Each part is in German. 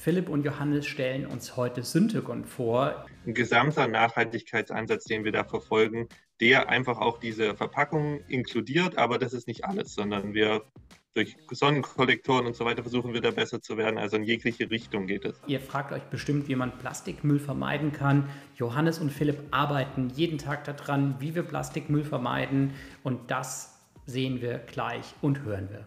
Philipp und Johannes stellen uns heute Syntagon vor. Ein gesamter Nachhaltigkeitsansatz, den wir da verfolgen, der einfach auch diese Verpackung inkludiert, aber das ist nicht alles, sondern wir durch Sonnenkollektoren und so weiter versuchen wir da besser zu werden. Also in jegliche Richtung geht es. Ihr fragt euch bestimmt, wie man Plastikmüll vermeiden kann. Johannes und Philipp arbeiten jeden Tag daran, wie wir Plastikmüll vermeiden. Und das sehen wir gleich und hören wir.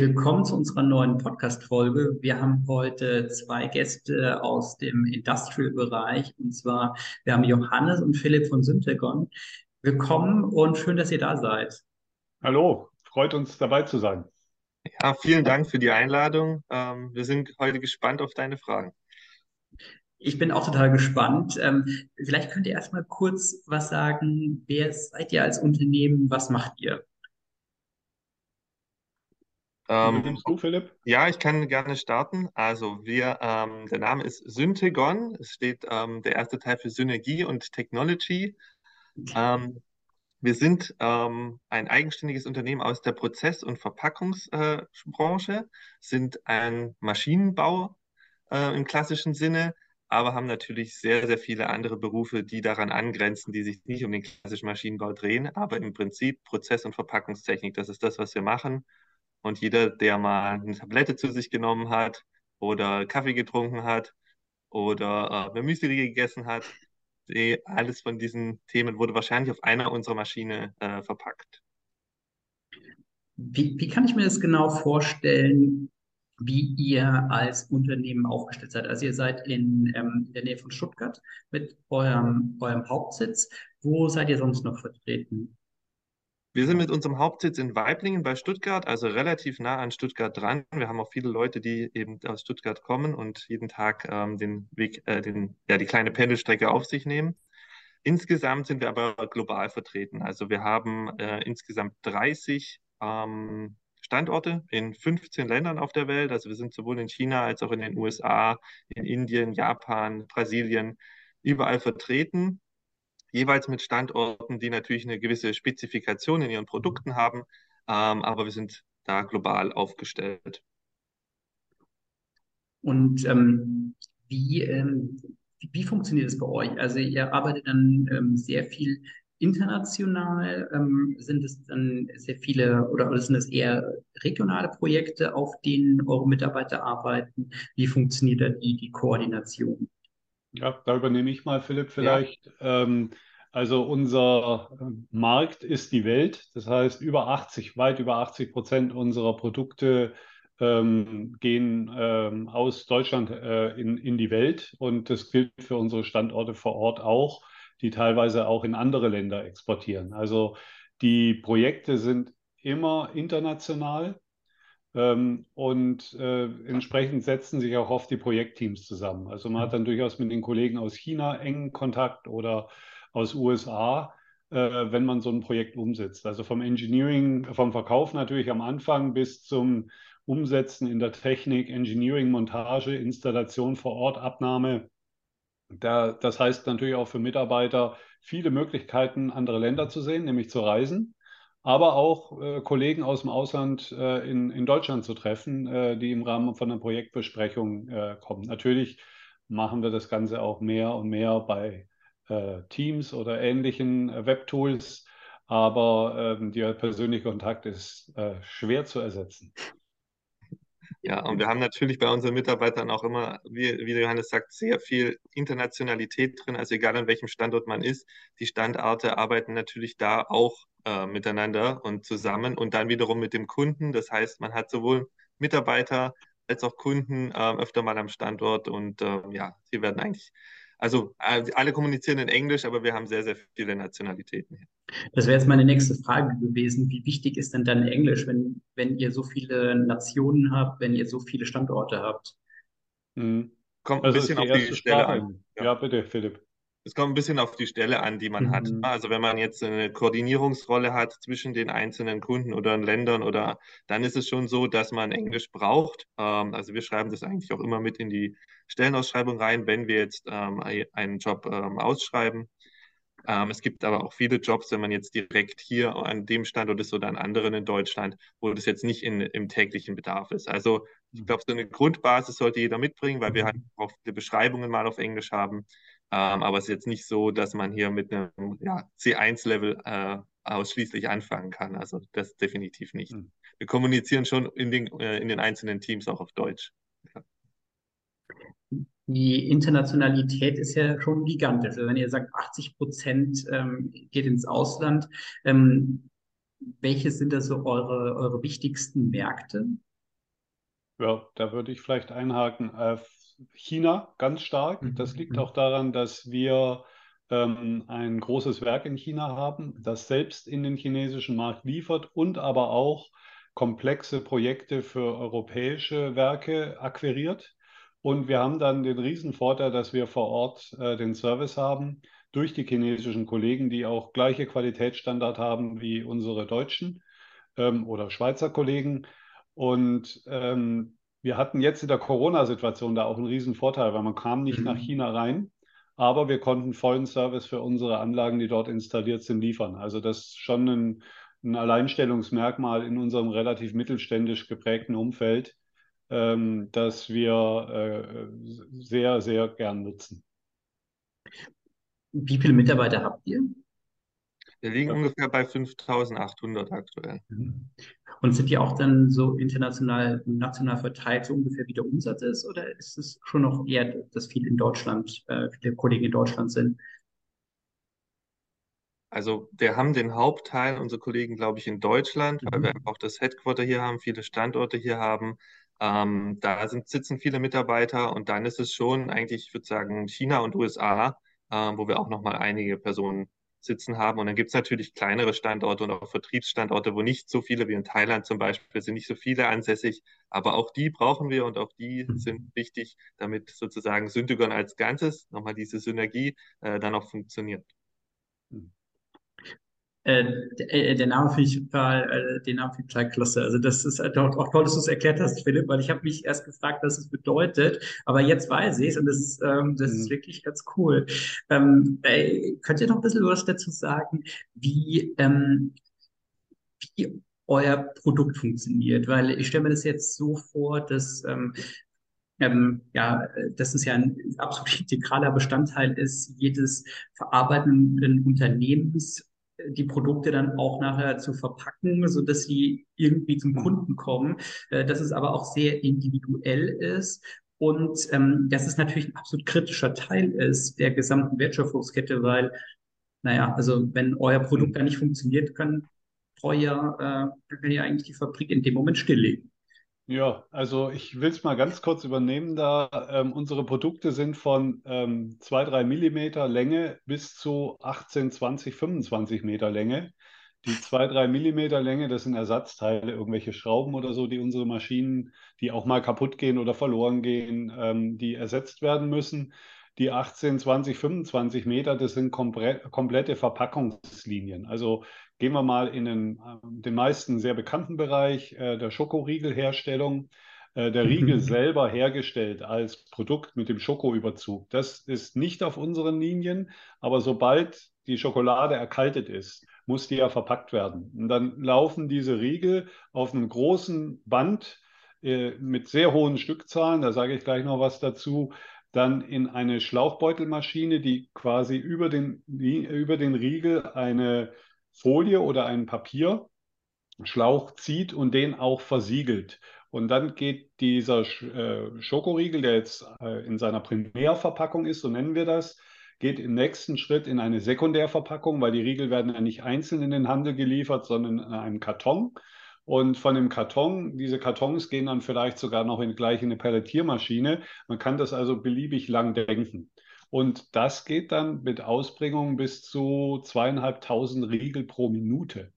Willkommen zu unserer neuen Podcast-Folge. Wir haben heute zwei Gäste aus dem Industrial-Bereich und zwar wir haben Johannes und Philipp von Syntagon. Willkommen und schön, dass ihr da seid. Hallo, freut uns dabei zu sein. Ja, vielen Dank für die Einladung. Ähm, wir sind heute gespannt auf deine Fragen. Ich bin auch total gespannt. Ähm, vielleicht könnt ihr erstmal kurz was sagen. Wer seid ihr als Unternehmen? Was macht ihr? Ähm, du, Philipp? Ja, ich kann gerne starten. Also wir, ähm, der Name ist Syntagon. Es steht ähm, der erste Teil für Synergie und Technology. Ähm, wir sind ähm, ein eigenständiges Unternehmen aus der Prozess- und Verpackungsbranche, äh, sind ein Maschinenbau äh, im klassischen Sinne, aber haben natürlich sehr, sehr viele andere Berufe, die daran angrenzen, die sich nicht um den klassischen Maschinenbau drehen, aber im Prinzip Prozess- und Verpackungstechnik, das ist das, was wir machen. Und jeder, der mal eine Tablette zu sich genommen hat oder Kaffee getrunken hat oder äh, Müsli gegessen hat, die, alles von diesen Themen wurde wahrscheinlich auf einer unserer Maschine äh, verpackt. Wie, wie kann ich mir das genau vorstellen, wie ihr als Unternehmen aufgestellt seid? Also ihr seid in, ähm, in der Nähe von Stuttgart mit eurem, eurem Hauptsitz. Wo seid ihr sonst noch vertreten? Wir sind mit unserem Hauptsitz in Weiblingen bei Stuttgart, also relativ nah an Stuttgart dran. Wir haben auch viele Leute, die eben aus Stuttgart kommen und jeden Tag ähm, den Weg, äh, den, ja, die kleine Pendelstrecke auf sich nehmen. Insgesamt sind wir aber global vertreten. Also wir haben äh, insgesamt 30 ähm, Standorte in 15 Ländern auf der Welt. Also wir sind sowohl in China als auch in den USA, in Indien, Japan, Brasilien überall vertreten jeweils mit Standorten, die natürlich eine gewisse Spezifikation in ihren Produkten haben, ähm, aber wir sind da global aufgestellt. Und ähm, wie, ähm, wie, funktioniert es bei euch? Also ihr arbeitet dann ähm, sehr viel international, ähm, sind es dann sehr viele oder, oder sind es eher regionale Projekte, auf denen eure Mitarbeiter arbeiten? Wie funktioniert da die, die Koordination? Ja, da übernehme ich mal, Philipp, vielleicht. Ja. Ähm, also unser äh, Markt ist die Welt. Das heißt, über 80, weit über 80 Prozent unserer Produkte ähm, gehen ähm, aus Deutschland äh, in, in die Welt. Und das gilt für unsere Standorte vor Ort auch, die teilweise auch in andere Länder exportieren. Also die Projekte sind immer international. Ähm, und äh, entsprechend setzen sich auch oft die Projektteams zusammen. Also man hat dann durchaus mit den Kollegen aus China engen Kontakt oder aus USA, äh, wenn man so ein Projekt umsetzt. Also vom Engineering, vom Verkauf natürlich am Anfang bis zum Umsetzen in der Technik, Engineering, Montage, Installation vor Ort, Abnahme. Da, das heißt natürlich auch für Mitarbeiter viele Möglichkeiten, andere Länder zu sehen, nämlich zu reisen aber auch äh, Kollegen aus dem Ausland äh, in, in Deutschland zu treffen, äh, die im Rahmen von einer Projektbesprechung äh, kommen. Natürlich machen wir das Ganze auch mehr und mehr bei äh, Teams oder ähnlichen äh, Webtools, aber ähm, der persönliche Kontakt ist schwer zu ersetzen. Ja, und wir haben natürlich bei unseren Mitarbeitern auch immer, wie, wie Johannes sagt, sehr viel Internationalität drin. Also egal an welchem Standort man ist, die Standorte arbeiten natürlich da auch äh, miteinander und zusammen und dann wiederum mit dem Kunden. Das heißt, man hat sowohl Mitarbeiter als auch Kunden äh, öfter mal am Standort und äh, ja, sie werden eigentlich also alle kommunizieren in Englisch, aber wir haben sehr, sehr viele Nationalitäten hier. Das wäre jetzt meine nächste Frage gewesen. Wie wichtig ist denn dann Englisch, wenn, wenn ihr so viele Nationen habt, wenn ihr so viele Standorte habt? Mhm. kommt ein bisschen auf die Stelle an. Ja. ja, bitte, Philipp. Es kommt ein bisschen auf die Stelle an, die man mhm. hat. Also wenn man jetzt eine Koordinierungsrolle hat zwischen den einzelnen Kunden oder Ländern oder dann ist es schon so, dass man Englisch braucht. Ähm, also wir schreiben das eigentlich auch immer mit in die Stellenausschreibung rein, wenn wir jetzt ähm, einen Job ähm, ausschreiben. Es gibt aber auch viele Jobs, wenn man jetzt direkt hier an dem Standort ist oder an anderen in Deutschland, wo das jetzt nicht in, im täglichen Bedarf ist. Also ich mhm. glaube, so eine Grundbasis sollte jeder mitbringen, weil wir halt mhm. auch viele Beschreibungen mal auf Englisch haben. Ähm, aber es ist jetzt nicht so, dass man hier mit einem ja, C1-Level äh, ausschließlich anfangen kann. Also das definitiv nicht. Mhm. Wir kommunizieren schon in den, äh, in den einzelnen Teams auch auf Deutsch. Ja die Internationalität ist ja schon gigantisch. Also wenn ihr sagt, 80 Prozent ähm, geht ins Ausland, ähm, welche sind da so eure, eure wichtigsten Märkte? Ja, da würde ich vielleicht einhaken. China ganz stark. Mhm. Das liegt auch daran, dass wir ähm, ein großes Werk in China haben, das selbst in den chinesischen Markt liefert und aber auch komplexe Projekte für europäische Werke akquiriert. Und wir haben dann den Riesenvorteil, dass wir vor Ort äh, den Service haben durch die chinesischen Kollegen, die auch gleiche Qualitätsstandard haben wie unsere deutschen ähm, oder Schweizer Kollegen. Und ähm, wir hatten jetzt in der Corona-Situation da auch einen Riesenvorteil, weil man kam nicht mhm. nach China rein, aber wir konnten vollen Service für unsere Anlagen, die dort installiert sind, liefern. Also das ist schon ein, ein Alleinstellungsmerkmal in unserem relativ mittelständisch geprägten Umfeld, ähm, das wir äh, sehr, sehr gern nutzen. Wie viele Mitarbeiter habt ihr? Wir liegen ja. ungefähr bei 5800 aktuell. Und sind die auch dann so international, national verteilt, so ungefähr wie der Umsatz ist? Oder ist es schon noch eher, dass viele in Deutschland, äh, viele Kollegen in Deutschland sind? Also wir haben den Hauptteil, unsere Kollegen, glaube ich, in Deutschland, mhm. weil wir auch das Headquarter hier haben, viele Standorte hier haben. Ähm, da sind, sitzen viele Mitarbeiter und dann ist es schon eigentlich, ich würde sagen, China und USA, äh, wo wir auch nochmal einige Personen sitzen haben. Und dann gibt es natürlich kleinere Standorte und auch Vertriebsstandorte, wo nicht so viele wie in Thailand zum Beispiel sind nicht so viele ansässig. Aber auch die brauchen wir und auch die mhm. sind wichtig, damit sozusagen Syntagon als Ganzes, nochmal diese Synergie, äh, dann auch funktioniert. Mhm. Äh, äh, der Name finde ich total, äh, den Namen finde ich total klasse. Also das ist halt auch, auch toll, dass du es erklärt hast, Philipp, weil ich habe mich erst gefragt, was es bedeutet, aber jetzt weiß ich es und das ist, ähm, das mhm. ist wirklich ganz cool. Ähm, äh, könnt ihr noch ein bisschen was dazu sagen, wie, ähm, wie euer Produkt funktioniert? Weil ich stelle mir das jetzt so vor, dass ähm, ähm, ja, dass es ja ein absolut integraler Bestandteil ist jedes verarbeitenden Unternehmens die Produkte dann auch nachher zu verpacken, so dass sie irgendwie zum mhm. Kunden kommen, äh, dass es aber auch sehr individuell ist und ähm, dass es natürlich ein absolut kritischer Teil ist der gesamten Wertschöpfungskette, weil, naja, also wenn euer Produkt mhm. da nicht funktioniert, kann euer, äh, kann ja eigentlich die Fabrik in dem Moment stilllegen. Ja, also ich will es mal ganz kurz übernehmen, da ähm, unsere Produkte sind von ähm, 2, 3 Millimeter Länge bis zu 18, 20, 25 Meter Länge. Die 2, 3 Millimeter Länge, das sind Ersatzteile, irgendwelche Schrauben oder so, die unsere Maschinen, die auch mal kaputt gehen oder verloren gehen, ähm, die ersetzt werden müssen. Die 18, 20, 25 Meter, das sind komplette Verpackungslinien. Also Gehen wir mal in den, ähm, den meisten sehr bekannten Bereich äh, der Schokoriegelherstellung. Äh, der Riegel mhm. selber hergestellt als Produkt mit dem Schokoüberzug. Das ist nicht auf unseren Linien, aber sobald die Schokolade erkaltet ist, muss die ja verpackt werden. Und dann laufen diese Riegel auf einem großen Band äh, mit sehr hohen Stückzahlen, da sage ich gleich noch was dazu, dann in eine Schlauchbeutelmaschine, die quasi über den, über den Riegel eine Folie oder einen Papierschlauch zieht und den auch versiegelt. Und dann geht dieser äh, Schokoriegel, der jetzt äh, in seiner Primärverpackung ist, so nennen wir das, geht im nächsten Schritt in eine Sekundärverpackung, weil die Riegel werden ja nicht einzeln in den Handel geliefert, sondern in einem Karton. Und von dem Karton, diese Kartons gehen dann vielleicht sogar noch in, gleich in eine Pelletiermaschine. Man kann das also beliebig lang denken. Und das geht dann mit Ausbringung bis zu zweieinhalbtausend Riegel pro Minute.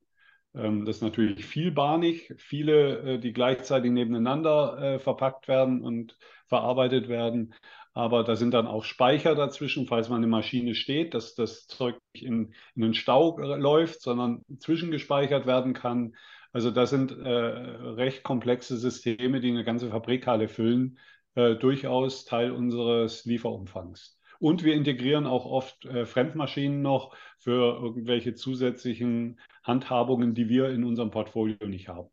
Ähm, das ist natürlich vielbahnig, viele, äh, die gleichzeitig nebeneinander äh, verpackt werden und verarbeitet werden. aber da sind dann auch Speicher dazwischen, falls mal eine Maschine steht, dass das Zeug nicht in, in den Stau läuft, sondern zwischengespeichert werden kann. Also das sind äh, recht komplexe Systeme, die eine ganze Fabrikhalle füllen, äh, durchaus Teil unseres Lieferumfangs. Und wir integrieren auch oft äh, Fremdmaschinen noch für irgendwelche zusätzlichen Handhabungen, die wir in unserem Portfolio nicht haben.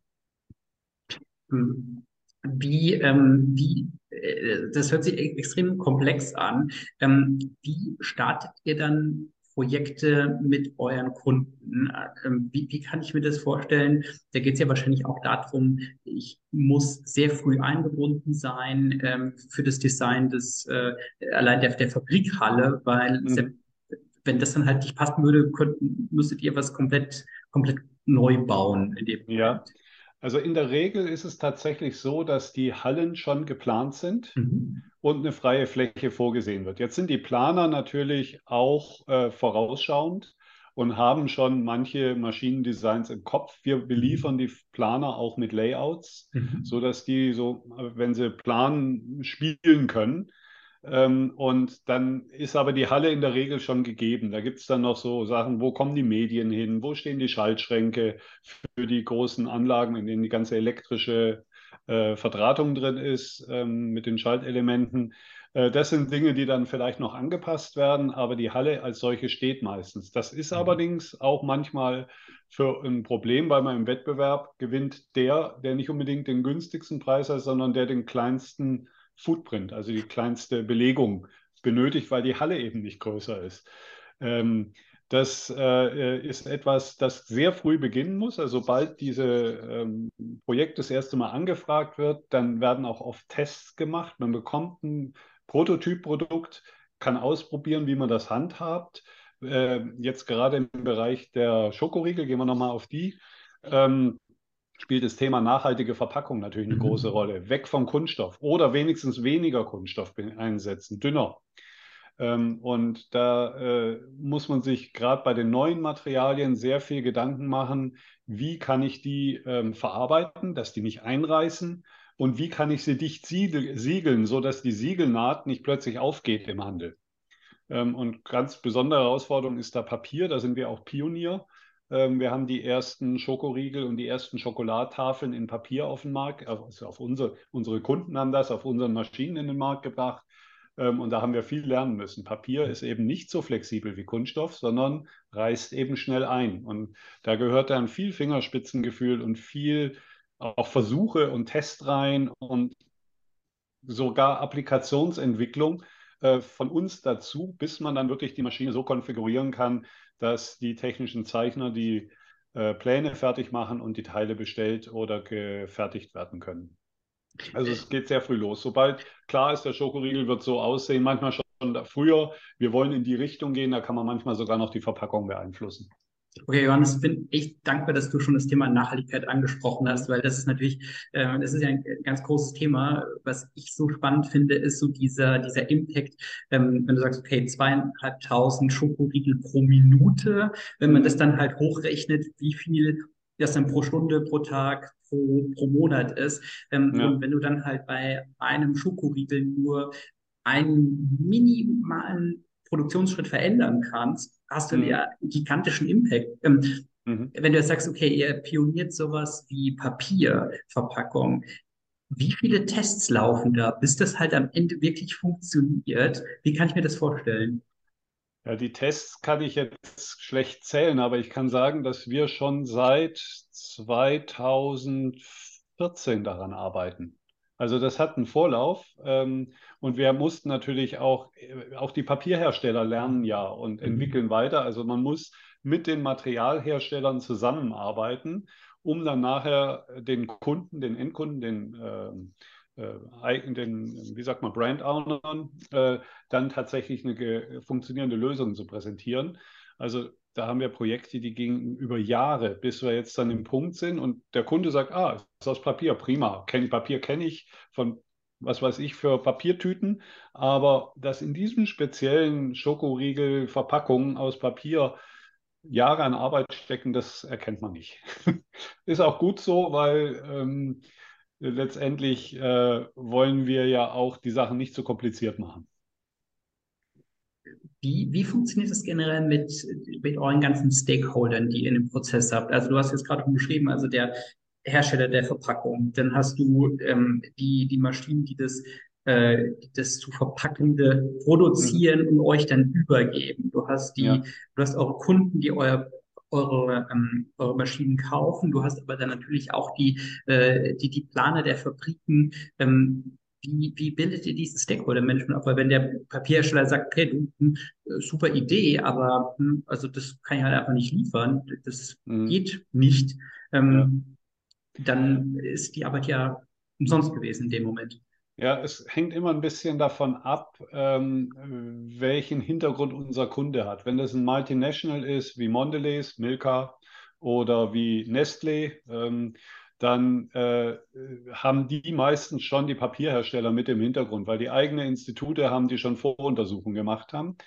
Hm wie, ähm, wie äh, das hört sich e-, extrem komplex an. Ähm, wie startet ihr dann Projekte mit euren Kunden? Ähm, wie, wie kann ich mir das vorstellen? Da geht es ja wahrscheinlich auch darum, ich muss sehr früh eingebunden sein ähm, für das Design des äh, allein der, der Fabrikhalle, weil mhm. wenn das dann halt nicht passen würde, könnt, müsstet ihr was komplett, komplett neu bauen in dem Ja. Moment. Also in der Regel ist es tatsächlich so, dass die Hallen schon geplant sind mhm. und eine freie Fläche vorgesehen wird. Jetzt sind die Planer natürlich auch äh, vorausschauend und haben schon manche Maschinendesigns im Kopf. Wir beliefern die Planer auch mit Layouts, mhm. sodass die so, wenn sie planen, spielen können. Ähm, und dann ist aber die Halle in der Regel schon gegeben. Da gibt es dann noch so Sachen, wo kommen die Medien hin, wo stehen die Schaltschränke für die großen Anlagen, in denen die ganze elektrische äh, Verdrahtung drin ist ähm, mit den Schaltelementen. Äh, das sind Dinge, die dann vielleicht noch angepasst werden, aber die Halle als solche steht meistens. Das ist mhm. allerdings auch manchmal für ein Problem, weil man im Wettbewerb gewinnt der, der nicht unbedingt den günstigsten Preis hat, sondern der den kleinsten Footprint, also die kleinste Belegung benötigt, weil die Halle eben nicht größer ist. Ähm, das äh, ist etwas, das sehr früh beginnen muss. Also sobald dieses ähm, Projekt das erste Mal angefragt wird, dann werden auch oft Tests gemacht. Man bekommt ein Prototypprodukt, kann ausprobieren, wie man das handhabt. Äh, jetzt gerade im Bereich der Schokoriegel, gehen wir nochmal auf die. Ähm, spielt das Thema nachhaltige Verpackung natürlich eine mhm. große Rolle. Weg vom Kunststoff oder wenigstens weniger Kunststoff einsetzen, dünner. Ähm, und da äh, muss man sich gerade bei den neuen Materialien sehr viel Gedanken machen, wie kann ich die ähm, verarbeiten, dass die nicht einreißen und wie kann ich sie dicht siegeln, sodass die Siegelnaht nicht plötzlich aufgeht im Handel. Ähm, und ganz besondere Herausforderung ist da Papier, da sind wir auch Pionier. Ähm, wir haben die ersten Schokoriegel und die ersten Schokoladtafeln in Papier auf den Markt, also auf unsere, unsere Kunden haben das auf unseren Maschinen in den Markt gebracht. Ähm, und da haben wir viel lernen müssen. Papier ist eben nicht so flexibel wie Kunststoff, sondern reißt eben schnell ein. Und da gehört dann viel Fingerspitzengefühl und viel auch Versuche und Testreihen und sogar Applikationsentwicklung äh, von uns dazu, bis man dann wirklich die Maschine so konfigurieren kann, dass die technischen Zeichner die äh, Pläne fertig machen und die Teile bestellt oder gefertigt werden können. Also es geht sehr früh los. Sobald klar ist, der Schokoriegel wird so aussehen, manchmal schon früher, wir wollen in die Richtung gehen, da kann man manchmal sogar noch die Verpackung beeinflussen. Okay, Johannes, ich bin echt dankbar, dass du schon das Thema Nachhaltigkeit angesprochen hast, weil das ist natürlich, äh, das ist ja ein ganz großes Thema. Was ich so spannend finde, ist so dieser, dieser Impact, ähm, wenn du sagst, okay, zweieinhalbtausend Schokoriegel pro Minute, wenn man das dann halt hochrechnet, wie viel das dann pro Stunde, pro Tag, pro, pro Monat ist. Ähm, ja. Und wenn du dann halt bei einem Schokoriegel nur einen minimalen Produktionsschritt verändern kannst, hast du mhm. ja gigantischen Impact. Ähm, mhm. Wenn du jetzt sagst, okay, ihr pioniert sowas wie Papierverpackung, wie viele Tests laufen da, bis das halt am Ende wirklich funktioniert? Wie kann ich mir das vorstellen? Ja, die Tests kann ich jetzt schlecht zählen, aber ich kann sagen, dass wir schon seit 2014 daran arbeiten. Also das hat einen Vorlauf ähm, und wir mussten natürlich auch, äh, auch die Papierhersteller lernen ja und mhm. entwickeln weiter. Also man muss mit den Materialherstellern zusammenarbeiten, um dann nachher den Kunden, den Endkunden, den, äh, äh, den wie sagt man, Brand-Ownern, äh, dann tatsächlich eine funktionierende Lösung zu präsentieren. Also da haben wir Projekte, die gingen über Jahre, bis wir jetzt dann im Punkt sind und der Kunde sagt, ah, ist aus Papier, prima. Kenn, Papier kenne ich von was weiß ich für Papiertüten, aber dass in diesem speziellen Schokoriegel Verpackungen aus Papier Jahre an Arbeit stecken, das erkennt man nicht. ist auch gut so, weil ähm, letztendlich äh, wollen wir ja auch die Sachen nicht zu kompliziert machen. Wie, wie funktioniert das generell mit, mit euren ganzen Stakeholdern, die ihr in dem Prozess habt? Also du hast jetzt gerade beschrieben, also der Hersteller der Verpackung, dann hast du ähm, die, die Maschinen, die das äh, das zu verpackende produzieren mhm. und euch dann übergeben. Du hast die, ja. du hast eure Kunden, die euer eure, ähm, eure Maschinen kaufen. Du hast aber dann natürlich auch die, äh, die, die Planer der Fabriken. Ähm, wie, wie bildet ihr diesen Stakeholder-Management auf? Weil wenn der Papierhersteller sagt, okay, du, hm, super Idee, aber hm, also das kann ich halt einfach nicht liefern, das mhm. geht nicht, ähm, ja. dann ist die Arbeit ja umsonst gewesen in dem Moment. Ja, es hängt immer ein bisschen davon ab, ähm, welchen Hintergrund unser Kunde hat. Wenn das ein Multinational ist, wie Mondelez, Milka oder wie Nestlé, ähm, dann äh, haben die meistens schon die Papierhersteller mit im Hintergrund, weil die eigene Institute haben, die schon Voruntersuchungen gemacht haben.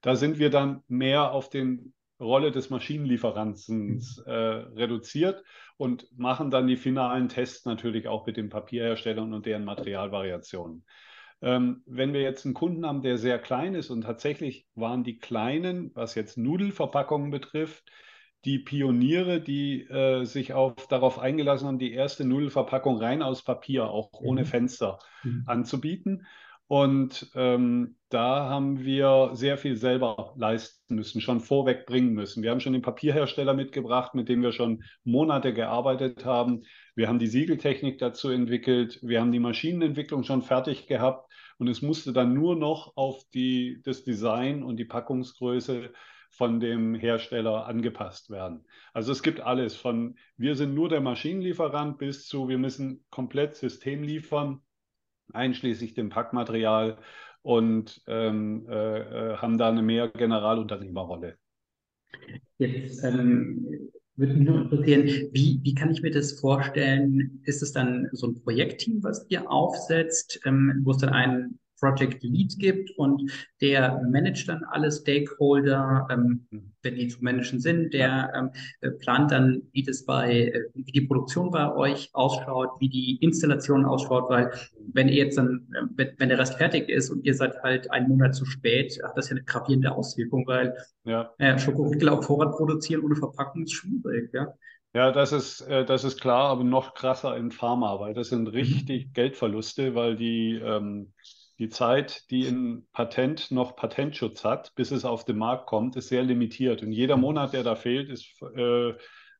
Da sind wir dann mehr auf den Rolle des Maschinenlieferanten äh, reduziert und machen dann die finalen Tests natürlich auch mit den Papierherstellern und deren Materialvariationen. Ähm, wenn wir jetzt einen Kunden haben, der sehr klein ist und tatsächlich waren die kleinen, was jetzt Nudelverpackungen betrifft, die Pioniere, die äh, sich auf, darauf eingelassen haben, die erste Nudelverpackung rein aus Papier, auch ohne mhm. Fenster, mhm. anzubieten. Und ähm, da haben wir sehr viel selber leisten müssen, schon vorweg bringen müssen. Wir haben schon den Papierhersteller mitgebracht, mit dem wir schon Monate gearbeitet haben. Wir haben die Siegeltechnik dazu entwickelt. Wir haben die Maschinenentwicklung schon fertig gehabt. Und es musste dann nur noch auf die, das Design und die Packungsgröße von dem Hersteller angepasst werden. Also es gibt alles von wir sind nur der Maschinenlieferant bis zu wir müssen komplett System liefern einschließlich dem Packmaterial und ähm, äh, äh, haben da eine mehr Generalunternehmerrolle. Jetzt ähm, würde mich nur interessieren, wie, wie kann ich mir das vorstellen? Ist es dann so ein Projektteam, was ihr aufsetzt, ähm, wo es dann einen Project Lead gibt und der managt dann alle Stakeholder, ähm, mhm. wenn die zu managen sind, der ähm, äh, plant dann, wie das bei, äh, wie die Produktion bei euch ausschaut, wie die Installation ausschaut, weil wenn ihr jetzt dann, äh, wenn, wenn der Rest fertig ist und ihr seid halt einen Monat zu spät, hat das ja eine gravierende Auswirkung, weil ja. äh, Schokoriegel auf Vorrat produzieren ohne Verpackung ist schwierig, ja. Ja, das ist, äh, das ist klar, aber noch krasser in Pharma, weil das sind mhm. richtig mhm. Geldverluste, weil die ähm, die Zeit, die ein Patent noch Patentschutz hat, bis es auf den Markt kommt, ist sehr limitiert. Und jeder Monat, der da fehlt, ist äh,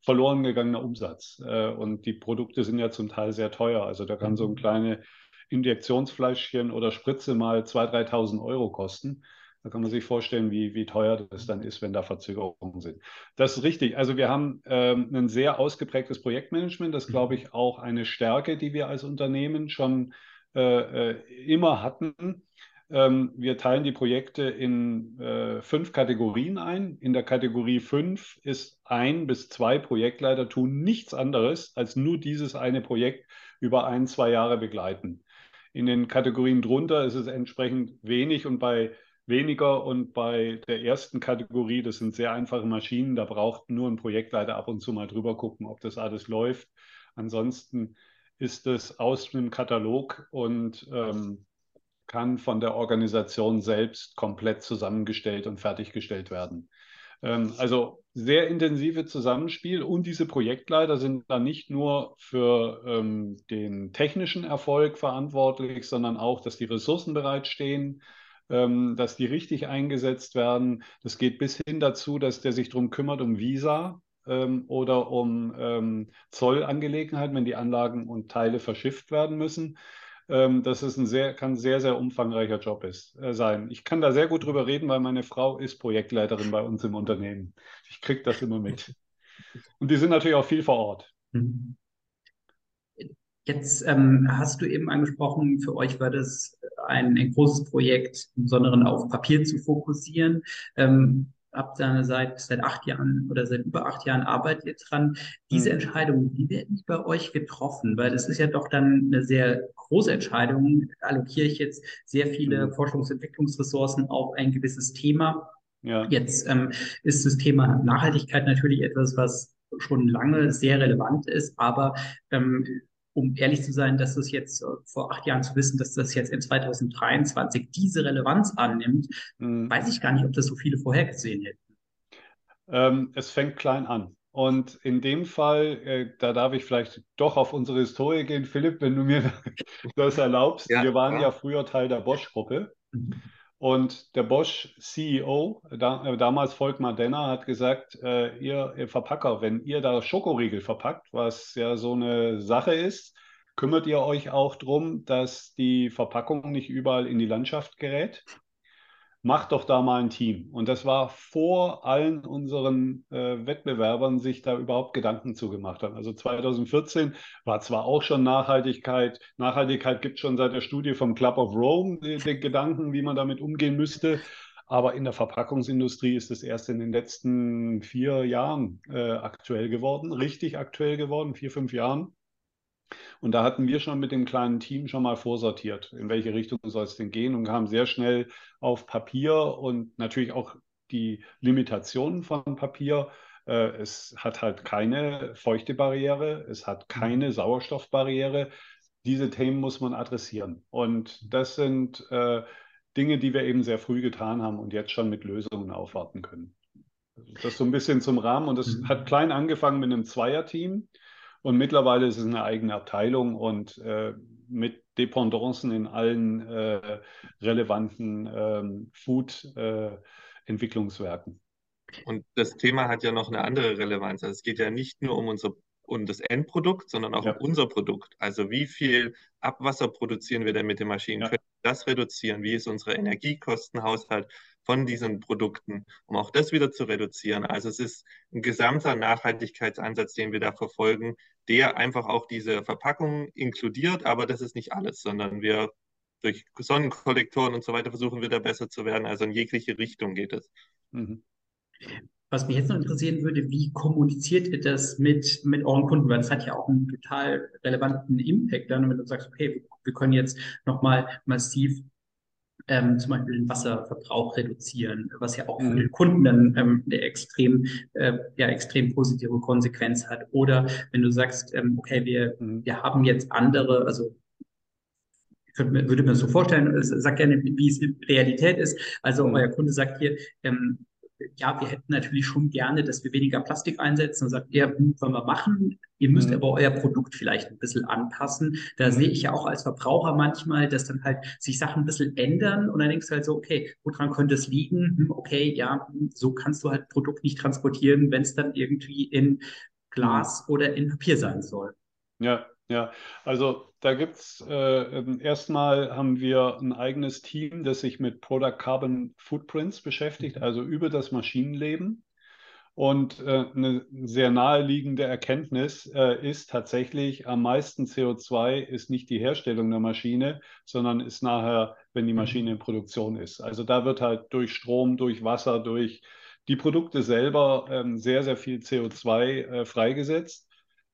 verloren gegangener Umsatz. Äh, und die Produkte sind ja zum Teil sehr teuer. Also da kann so ein mhm. kleine Injektionsfleischchen oder Spritze mal 2.000, 3.000 Euro kosten. Da kann man sich vorstellen, wie, wie teuer das dann ist, wenn da Verzögerungen sind. Das ist richtig. Also wir haben ähm, ein sehr ausgeprägtes Projektmanagement. Das glaube mhm. ich auch eine Stärke, die wir als Unternehmen schon immer hatten. Ähm, wir teilen die Projekte in äh, fünf Kategorien ein. In der Kategorie fünf ist ein bis zwei Projektleiter tun nichts anderes, als nur dieses eine Projekt über ein, zwei Jahre begleiten. In den Kategorien drunter ist es entsprechend wenig und bei weniger und bei der ersten Kategorie, das sind sehr einfache Maschinen, da braucht nur ein Projektleiter ab und zu mal drüber gucken, ob das alles läuft. Ansonsten ist es aus dem Katalog und ähm, kann von der Organisation selbst komplett zusammengestellt und fertiggestellt werden. Ähm, also sehr intensive Zusammenspiel und diese Projektleiter sind dann nicht nur für ähm, den technischen Erfolg verantwortlich, sondern auch, dass die Ressourcen bereitstehen, ähm, dass die richtig eingesetzt werden. Das geht bis hin dazu, dass der sich darum kümmert, um Visa, ähm, oder um ähm, Zollangelegenheiten, wenn die Anlagen und Teile verschifft werden müssen. Ähm, das ist ein sehr, kann ein sehr, sehr umfangreicher Job ist, äh, sein. Ich kann da sehr gut drüber reden, weil meine Frau ist Projektleiterin bei uns im Unternehmen. Ich kriege das immer mit. Und die sind natürlich auch viel vor Ort. Mhm. Jetzt ähm, hast du eben angesprochen, für euch war das ein, ein großes Projekt, im Besonderen auf Papier zu fokussieren. Ähm, habt da seit, seit acht Jahren oder seit über acht Jahren arbeitet ihr dran. Diese mhm. Entscheidungen, wie werden die bei euch getroffen? Weil das ist ja doch dann eine sehr große Entscheidung. Allokiere ich jetzt sehr viele mhm. Forschungsentwicklungsressourcen auf ein gewisses Thema? Ja. Jetzt ähm, ist das Thema Nachhaltigkeit natürlich etwas, was schon lange sehr relevant ist, aber ähm, um ehrlich zu sein, dass das jetzt äh, vor acht Jahren zu wissen, dass das jetzt in 2023 diese Relevanz annimmt, mhm. weiß ich gar nicht, ob das so viele vorhergesehen hätten. Ähm, es fängt klein an. Und in dem Fall, äh, da darf ich vielleicht doch auf unsere Historie gehen, Philipp, wenn du mir das erlaubst. Ja, wir waren ja. ja früher Teil der Bosch-Gruppe. Mhm. Und der Bosch-CEO, da, äh, damals Volkmar Denner, hat gesagt, äh, ihr, ihr, Verpacker, wenn ihr da Schokoriegel verpackt, was ja so eine Sache ist, kümmert ihr euch auch darum, dass die Verpackung nicht überall in die Landschaft gerät? Macht doch da mal ein Team. Und das war vor allen unseren äh, Wettbewerbern sich da überhaupt Gedanken zugemacht haben. Also 2014 war zwar auch schon Nachhaltigkeit. Nachhaltigkeit gibt es schon seit der Studie vom Club of Rome den, den Gedanken, wie man damit umgehen müsste. Aber in der Verpackungsindustrie ist es erst in den letzten vier Jahren äh, aktuell geworden, richtig aktuell geworden, vier, fünf Jahren. Und da hatten wir schon mit dem kleinen Team schon mal vorsortiert, in welche Richtung soll es denn gehen und haben sehr schnell auf Papier und natürlich auch die Limitationen von Papier. Äh, es hat halt keine feuchte Barriere, es hat keine Sauerstoffbarriere. Diese Themen muss man adressieren. Und das sind äh, Dinge, die wir eben sehr früh getan haben und jetzt schon mit Lösungen aufwarten können. Das ist so ein bisschen zum Rahmen und es hat klein angefangen mit einem Zweierteam. Und mittlerweile ist es eine eigene Abteilung und äh, mit Dependancen in allen äh, relevanten ähm, Food-Entwicklungswerken. Äh, und das Thema hat ja noch eine andere Relevanz. Also es geht ja nicht nur um unser um das Endprodukt, sondern auch ja. um unser Produkt. Also wie viel Abwasser produzieren wir denn mit den Maschinen? Ja. Können wir das reduzieren? Wie ist unser Energiekostenhaushalt? Von diesen Produkten, um auch das wieder zu reduzieren. Also es ist ein gesamter Nachhaltigkeitsansatz, den wir da verfolgen, der einfach auch diese Verpackung inkludiert, aber das ist nicht alles, sondern wir durch Sonnenkollektoren und so weiter versuchen wir da besser zu werden. Also in jegliche Richtung geht es. Mhm. Was mich jetzt noch interessieren würde, wie kommuniziert ihr das mit, mit euren Kunden? Weil das hat ja auch einen total relevanten Impact dann, wenn du sagst, okay, wir können jetzt nochmal massiv ähm, zum Beispiel den Wasserverbrauch reduzieren, was ja auch für mhm. den Kunden dann ähm, eine extrem, äh, ja, extrem positive Konsequenz hat. Oder wenn du sagst, ähm, okay, wir, mhm. wir haben jetzt andere, also ich würde mir so vorstellen, sag gerne, wie es in Realität ist. Also mhm. euer Kunde sagt hier, ähm, ja, wir hätten natürlich schon gerne, dass wir weniger Plastik einsetzen. Und sagt, ja, hm, wollen wir machen. Ihr müsst mhm. aber euer Produkt vielleicht ein bisschen anpassen. Da mhm. sehe ich ja auch als Verbraucher manchmal, dass dann halt sich Sachen ein bisschen ändern und dann denkst du halt so, okay, woran könnte es liegen? Hm, okay, ja, hm, so kannst du halt Produkt nicht transportieren, wenn es dann irgendwie in Glas mhm. oder in Papier sein soll. Ja, ja, also da gibt es äh, ähm, erstmal haben wir ein eigenes Team, das sich mit Product Carbon Footprints beschäftigt, mhm. also über das Maschinenleben. Und äh, eine sehr naheliegende Erkenntnis äh, ist tatsächlich, am meisten CO2 ist nicht die Herstellung der Maschine, sondern ist nachher, wenn die mhm. Maschine in Produktion ist. Also da wird halt durch Strom, durch Wasser, durch die Produkte selber ähm, sehr, sehr viel CO2 äh, freigesetzt.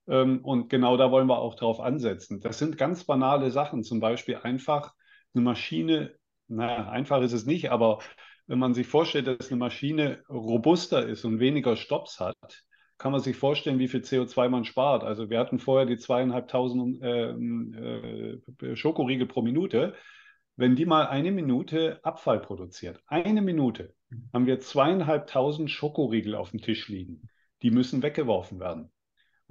Ähm, und genau da wollen wir auch drauf ansetzen. Das sind ganz banale Sachen, zum Beispiel einfach eine Maschine, naja, einfach ist es nicht, aber wenn man sich vorstellt, dass eine Maschine robuster ist und weniger Stops hat, kann man sich vorstellen, wie viel CO2 man spart. Also wir hatten vorher die zweieinhalbtausend äh, äh, Schokoriegel pro Minute. Wenn die mal eine Minute Abfall produziert, eine Minute, haben wir zweieinhalbtausend Schokoriegel auf dem Tisch liegen. Die müssen weggeworfen werden.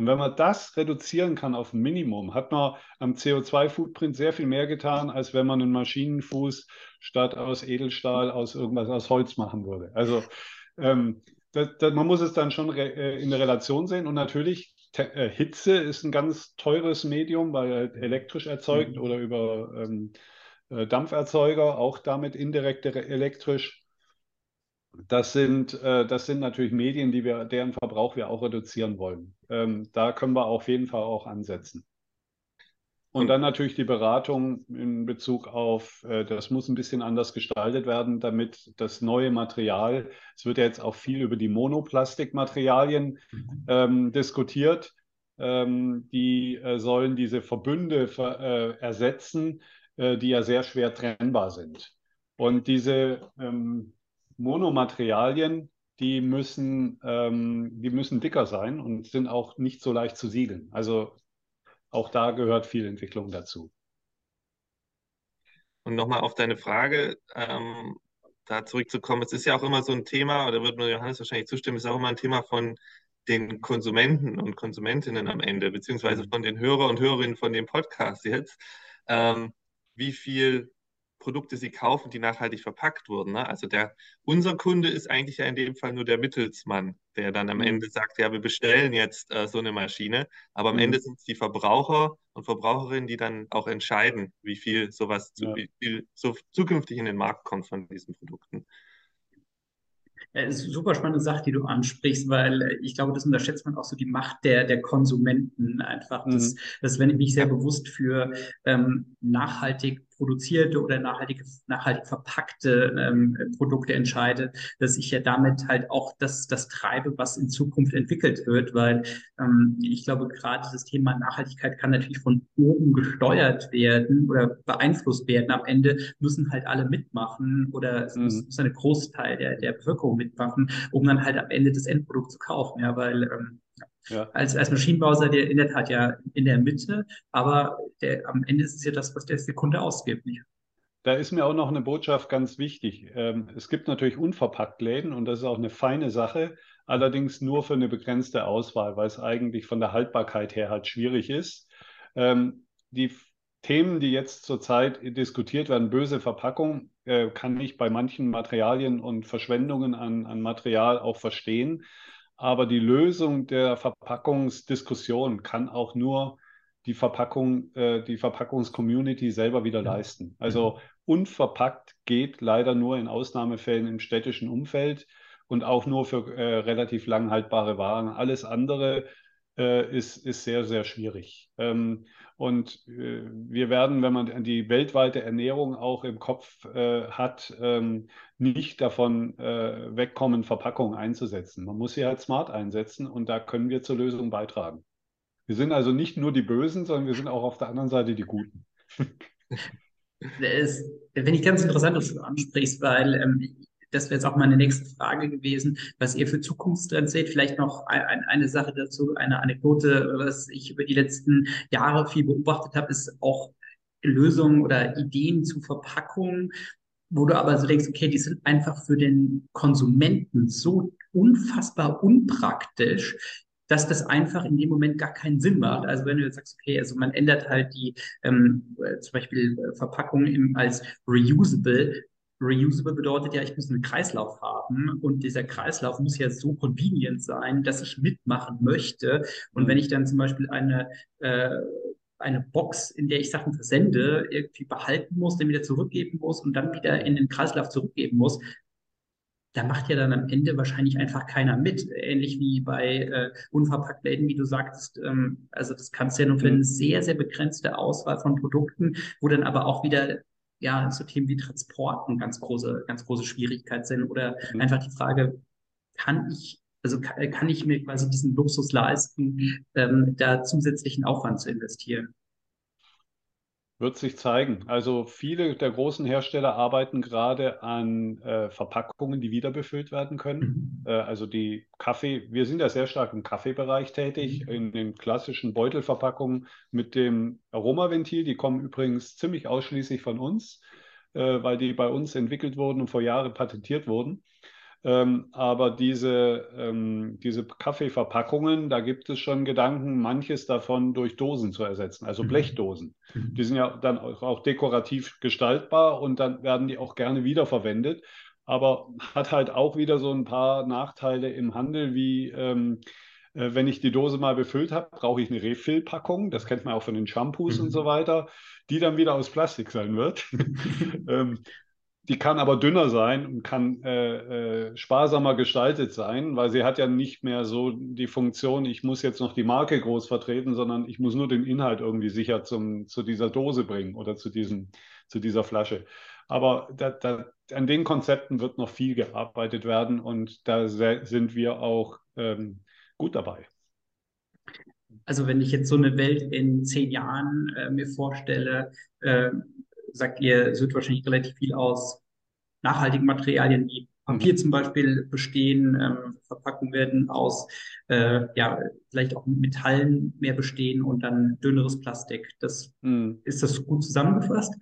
Und wenn man das reduzieren kann auf ein Minimum, hat man am CO2-Footprint sehr viel mehr getan, als wenn man einen Maschinenfuß statt aus Edelstahl aus irgendwas aus Holz machen würde. Also ähm, das, das, man muss es dann schon äh, in der Relation sehen. Und natürlich, äh, Hitze ist ein ganz teures Medium, weil er elektrisch erzeugt mhm. oder über ähm, äh, Dampferzeuger, auch damit indirekt elektrisch. Das sind, äh, das sind natürlich Medien, die wir, deren Verbrauch wir auch reduzieren wollen. Ähm, da können wir auf jeden Fall auch ansetzen. Und dann natürlich die Beratung in Bezug auf, äh, das muss ein bisschen anders gestaltet werden, damit das neue Material, es wird ja jetzt auch viel über die Monoplastikmaterialien mhm. ähm, diskutiert, ähm, die äh, sollen diese Verbünde ver, äh, ersetzen, äh, die ja sehr schwer trennbar sind. Und diese ähm, Monomaterialien, die müssen, ähm, die müssen dicker sein und sind auch nicht so leicht zu siegeln. Also auch da gehört viel Entwicklung dazu. Und nochmal auf deine Frage, ähm, da zurückzukommen, es ist ja auch immer so ein Thema, oder wird mir Johannes wahrscheinlich zustimmen, es ist auch immer ein Thema von den Konsumenten und Konsumentinnen am Ende, beziehungsweise mhm. von den Hörer und Hörerinnen von dem Podcast jetzt, ähm, wie viel Produkte sie kaufen, die nachhaltig verpackt wurden. Ne? Also der, unser Kunde ist eigentlich ja in dem Fall nur der Mittelsmann, der dann am mhm. Ende sagt, ja, wir bestellen jetzt äh, so eine Maschine, aber am mhm. Ende sind es die Verbraucher und Verbraucherinnen, die dann auch entscheiden, wie viel sowas zu, ja. wie viel so zukünftig in den Markt kommt von diesen Produkten. Ja, ist eine super spannende Sache, die du ansprichst, weil äh, ich glaube, das unterschätzt man auch so die Macht der, der Konsumenten einfach. Mhm. Das, das, wenn ich mich sehr bewusst für ähm, nachhaltig produzierte oder nachhaltig, nachhaltig verpackte ähm, Produkte entscheide, dass ich ja damit halt auch das, das treibe, was in Zukunft entwickelt wird, weil ähm, ich glaube, gerade das Thema Nachhaltigkeit kann natürlich von oben gesteuert werden oder beeinflusst werden. Am Ende müssen halt alle mitmachen oder es mhm. muss, muss eine Großteil der, der Bevölkerung mitmachen, um dann halt am Ende das Endprodukt zu kaufen, ja, weil ähm, ja. Als, als Maschinenbauer seid ihr in der Tat ja in der Mitte, aber der, am Ende ist es ja das, was der, der Kunde ausgibt. Nicht? Da ist mir auch noch eine Botschaft ganz wichtig. Ähm, es gibt natürlich unverpackt Läden und das ist auch eine feine Sache, allerdings nur für eine begrenzte Auswahl, weil es eigentlich von der Haltbarkeit her halt schwierig ist. Ähm, die Themen, die jetzt zurzeit diskutiert werden, böse Verpackung, äh, kann ich bei manchen Materialien und Verschwendungen an, an Material auch verstehen. Aber die Lösung der Verpackungsdiskussion kann auch nur die Verpackung, äh, die Verpackungscommunity selber wieder leisten. Also unverpackt geht leider nur in Ausnahmefällen im städtischen Umfeld und auch nur für äh, relativ lang haltbare Waren. Alles andere ist, ist sehr, sehr schwierig. Ähm, und äh, wir werden, wenn man die weltweite Ernährung auch im Kopf äh, hat, ähm, nicht davon äh, wegkommen, Verpackungen einzusetzen. Man muss sie halt smart einsetzen und da können wir zur Lösung beitragen. Wir sind also nicht nur die Bösen, sondern wir sind auch auf der anderen Seite die Guten. Das finde ich ganz interessant, dass du ansprichst, weil ähm, das wäre jetzt auch meine nächste Frage gewesen, was ihr für Zukunftstrends seht. Vielleicht noch ein, eine Sache dazu, eine Anekdote, was ich über die letzten Jahre viel beobachtet habe, ist auch Lösungen oder Ideen zu Verpackungen, wo du aber so denkst, okay, die sind einfach für den Konsumenten so unfassbar unpraktisch, dass das einfach in dem Moment gar keinen Sinn macht. Also wenn du jetzt sagst, okay, also man ändert halt die ähm, zum Beispiel Verpackung im, als reusable, Reusable bedeutet ja, ich muss einen Kreislauf haben und dieser Kreislauf muss ja so convenient sein, dass ich mitmachen möchte. Und wenn ich dann zum Beispiel eine, äh, eine Box, in der ich Sachen versende, irgendwie behalten muss, dann wieder zurückgeben muss und dann wieder in den Kreislauf zurückgeben muss, da macht ja dann am Ende wahrscheinlich einfach keiner mit. Ähnlich wie bei äh, Unverpacktläden, wie du sagtest. Ähm, also das kannst du ja nur für eine sehr, sehr begrenzte Auswahl von Produkten, wo dann aber auch wieder ja, so Themen wie Transporten ganz große, ganz große Schwierigkeit sind oder mhm. einfach die Frage, kann ich, also kann, kann ich mir quasi diesen Luxus leisten, ähm, da zusätzlichen Aufwand zu investieren? Wird sich zeigen. Also viele der großen Hersteller arbeiten gerade an äh, Verpackungen, die wieder befüllt werden können. Mhm. Äh, also die Kaffee, wir sind ja sehr stark im Kaffeebereich tätig, mhm. in den klassischen Beutelverpackungen mit dem Aromaventil. Die kommen übrigens ziemlich ausschließlich von uns, äh, weil die bei uns entwickelt wurden und vor Jahren patentiert wurden. Ähm, aber diese, ähm, diese Kaffeeverpackungen, da gibt es schon Gedanken, manches davon durch Dosen zu ersetzen, also mhm. Blechdosen. Mhm. Die sind ja dann auch dekorativ gestaltbar und dann werden die auch gerne wiederverwendet. Aber hat halt auch wieder so ein paar Nachteile im Handel, wie ähm, äh, wenn ich die Dose mal befüllt habe, brauche ich eine Refill-Packung. Das kennt man auch von den Shampoos mhm. und so weiter, die dann wieder aus Plastik sein wird. ähm, die kann aber dünner sein und kann äh, äh, sparsamer gestaltet sein, weil sie hat ja nicht mehr so die Funktion, ich muss jetzt noch die Marke groß vertreten, sondern ich muss nur den Inhalt irgendwie sicher zum, zu dieser Dose bringen oder zu, diesem, zu dieser Flasche. Aber da, da, an den Konzepten wird noch viel gearbeitet werden und da sind wir auch ähm, gut dabei. Also wenn ich jetzt so eine Welt in zehn Jahren äh, mir vorstelle, äh, sagt ihr, es wird wahrscheinlich relativ viel aus nachhaltigen Materialien wie Papier mhm. zum Beispiel bestehen, ähm, Verpackungen werden aus, äh, ja, vielleicht auch Metallen mehr bestehen und dann dünneres Plastik. Das, mhm. Ist das gut zusammengefasst?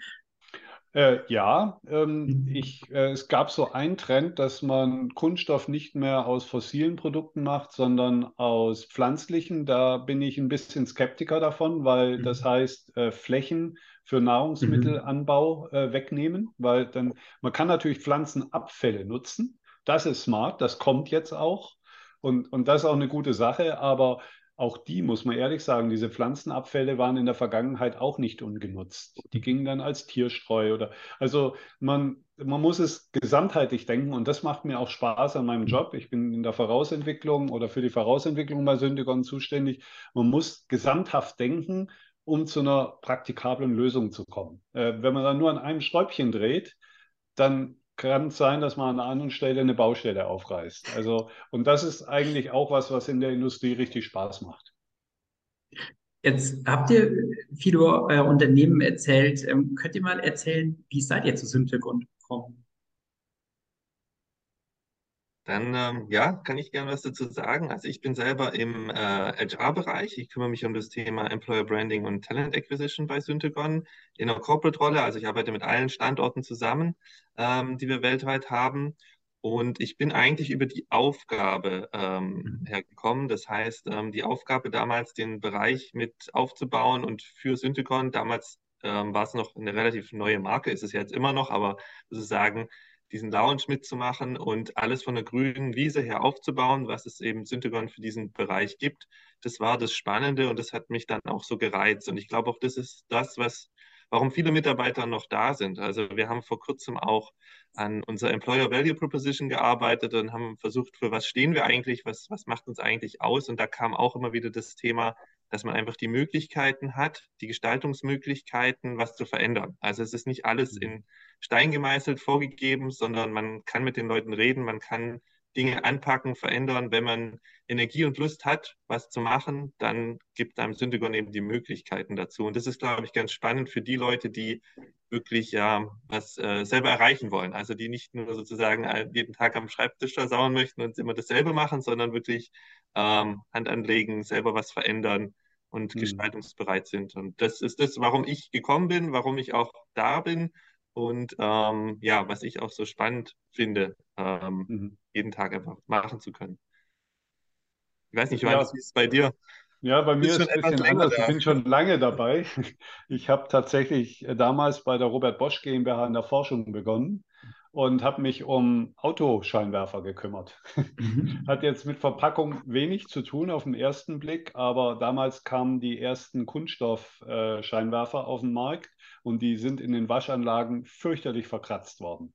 Äh, ja, ähm, ich, äh, es gab so einen Trend, dass man Kunststoff nicht mehr aus fossilen Produkten macht, sondern aus pflanzlichen. Da bin ich ein bisschen Skeptiker davon, weil mhm. das heißt, äh, Flächen für Nahrungsmittelanbau mhm. äh, wegnehmen, weil dann, man kann natürlich Pflanzenabfälle nutzen. Das ist smart, das kommt jetzt auch. Und, und das ist auch eine gute Sache, aber auch die, muss man ehrlich sagen, diese Pflanzenabfälle waren in der Vergangenheit auch nicht ungenutzt. Die gingen dann als Tierstreu oder, also man, man muss es gesamtheitlich denken und das macht mir auch Spaß an meinem Job. Ich bin in der Vorausentwicklung oder für die Vorausentwicklung bei Syndigon zuständig. Man muss gesamthaft denken, um zu einer praktikablen Lösung zu kommen. Äh, wenn man dann nur an einem Schräubchen dreht, dann kann es sein, dass man an einer anderen Stelle eine Baustelle aufreißt. Also, und das ist eigentlich auch was, was in der Industrie richtig Spaß macht. Jetzt habt ihr viele äh, Unternehmen erzählt. Ähm, könnt ihr mal erzählen, wie seid ihr zu Syntagon gekommen? Dann ähm, ja, kann ich gerne was dazu sagen. Also ich bin selber im äh, HR-Bereich. Ich kümmere mich um das Thema Employer Branding und Talent Acquisition bei Syntagon in einer Corporate-Rolle. Also ich arbeite mit allen Standorten zusammen, ähm, die wir weltweit haben. Und ich bin eigentlich über die Aufgabe ähm, hergekommen. Das heißt, ähm, die Aufgabe damals, den Bereich mit aufzubauen und für Syntagon, damals ähm, war es noch eine relativ neue Marke, ist es jetzt immer noch, aber sozusagen diesen Lounge mitzumachen und alles von der grünen Wiese her aufzubauen, was es eben Syntagon für diesen Bereich gibt. Das war das Spannende und das hat mich dann auch so gereizt. Und ich glaube auch, das ist das, was, warum viele Mitarbeiter noch da sind. Also wir haben vor kurzem auch an unserer Employer Value Proposition gearbeitet und haben versucht, für was stehen wir eigentlich, was, was macht uns eigentlich aus. Und da kam auch immer wieder das Thema, dass man einfach die Möglichkeiten hat, die Gestaltungsmöglichkeiten, was zu verändern. Also es ist nicht alles mhm. in Stein gemeißelt vorgegeben, sondern man kann mit den Leuten reden, man kann Dinge anpacken, verändern. Wenn man Energie und Lust hat, was zu machen, dann gibt einem Syntagon eben die Möglichkeiten dazu. Und das ist, glaube ich, ganz spannend für die Leute, die wirklich ja was äh, selber erreichen wollen. Also die nicht nur sozusagen jeden Tag am Schreibtisch versauern möchten und immer dasselbe machen, sondern wirklich ähm, Hand anlegen, selber was verändern und mhm. gestaltungsbereit sind. Und das ist das, warum ich gekommen bin, warum ich auch da bin und ähm, ja, was ich auch so spannend finde, ähm, mhm. jeden Tag einfach machen zu können. Ich weiß nicht, Johannes, ja. wie ist es bei dir? Ja, bei mir ist es ein bisschen anders. Ich bin schon lange dabei. Ich habe tatsächlich äh, damals bei der Robert Bosch GmbH in der Forschung begonnen und habe mich um Autoscheinwerfer gekümmert. Mhm. Hat jetzt mit Verpackung wenig zu tun auf den ersten Blick, aber damals kamen die ersten Kunststoffscheinwerfer auf den Markt und die sind in den Waschanlagen fürchterlich verkratzt worden.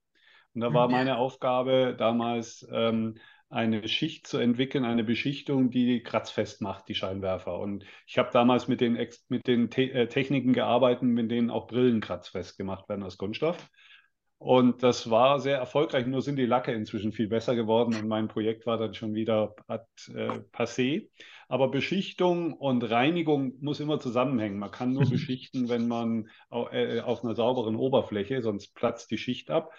Und da war meine Aufgabe damals, ähm, eine Schicht zu entwickeln, eine Beschichtung, die kratzfest macht, die Scheinwerfer. Und ich habe damals mit den, mit den Te äh, Techniken gearbeitet, mit denen auch Brillen kratzfest gemacht werden aus Kunststoff. Und das war sehr erfolgreich, nur sind die Lacke inzwischen viel besser geworden und mein Projekt war dann schon wieder ad, äh, passé. Aber Beschichtung und Reinigung muss immer zusammenhängen. Man kann nur beschichten, wenn man äh, auf einer sauberen Oberfläche, sonst platzt die Schicht ab.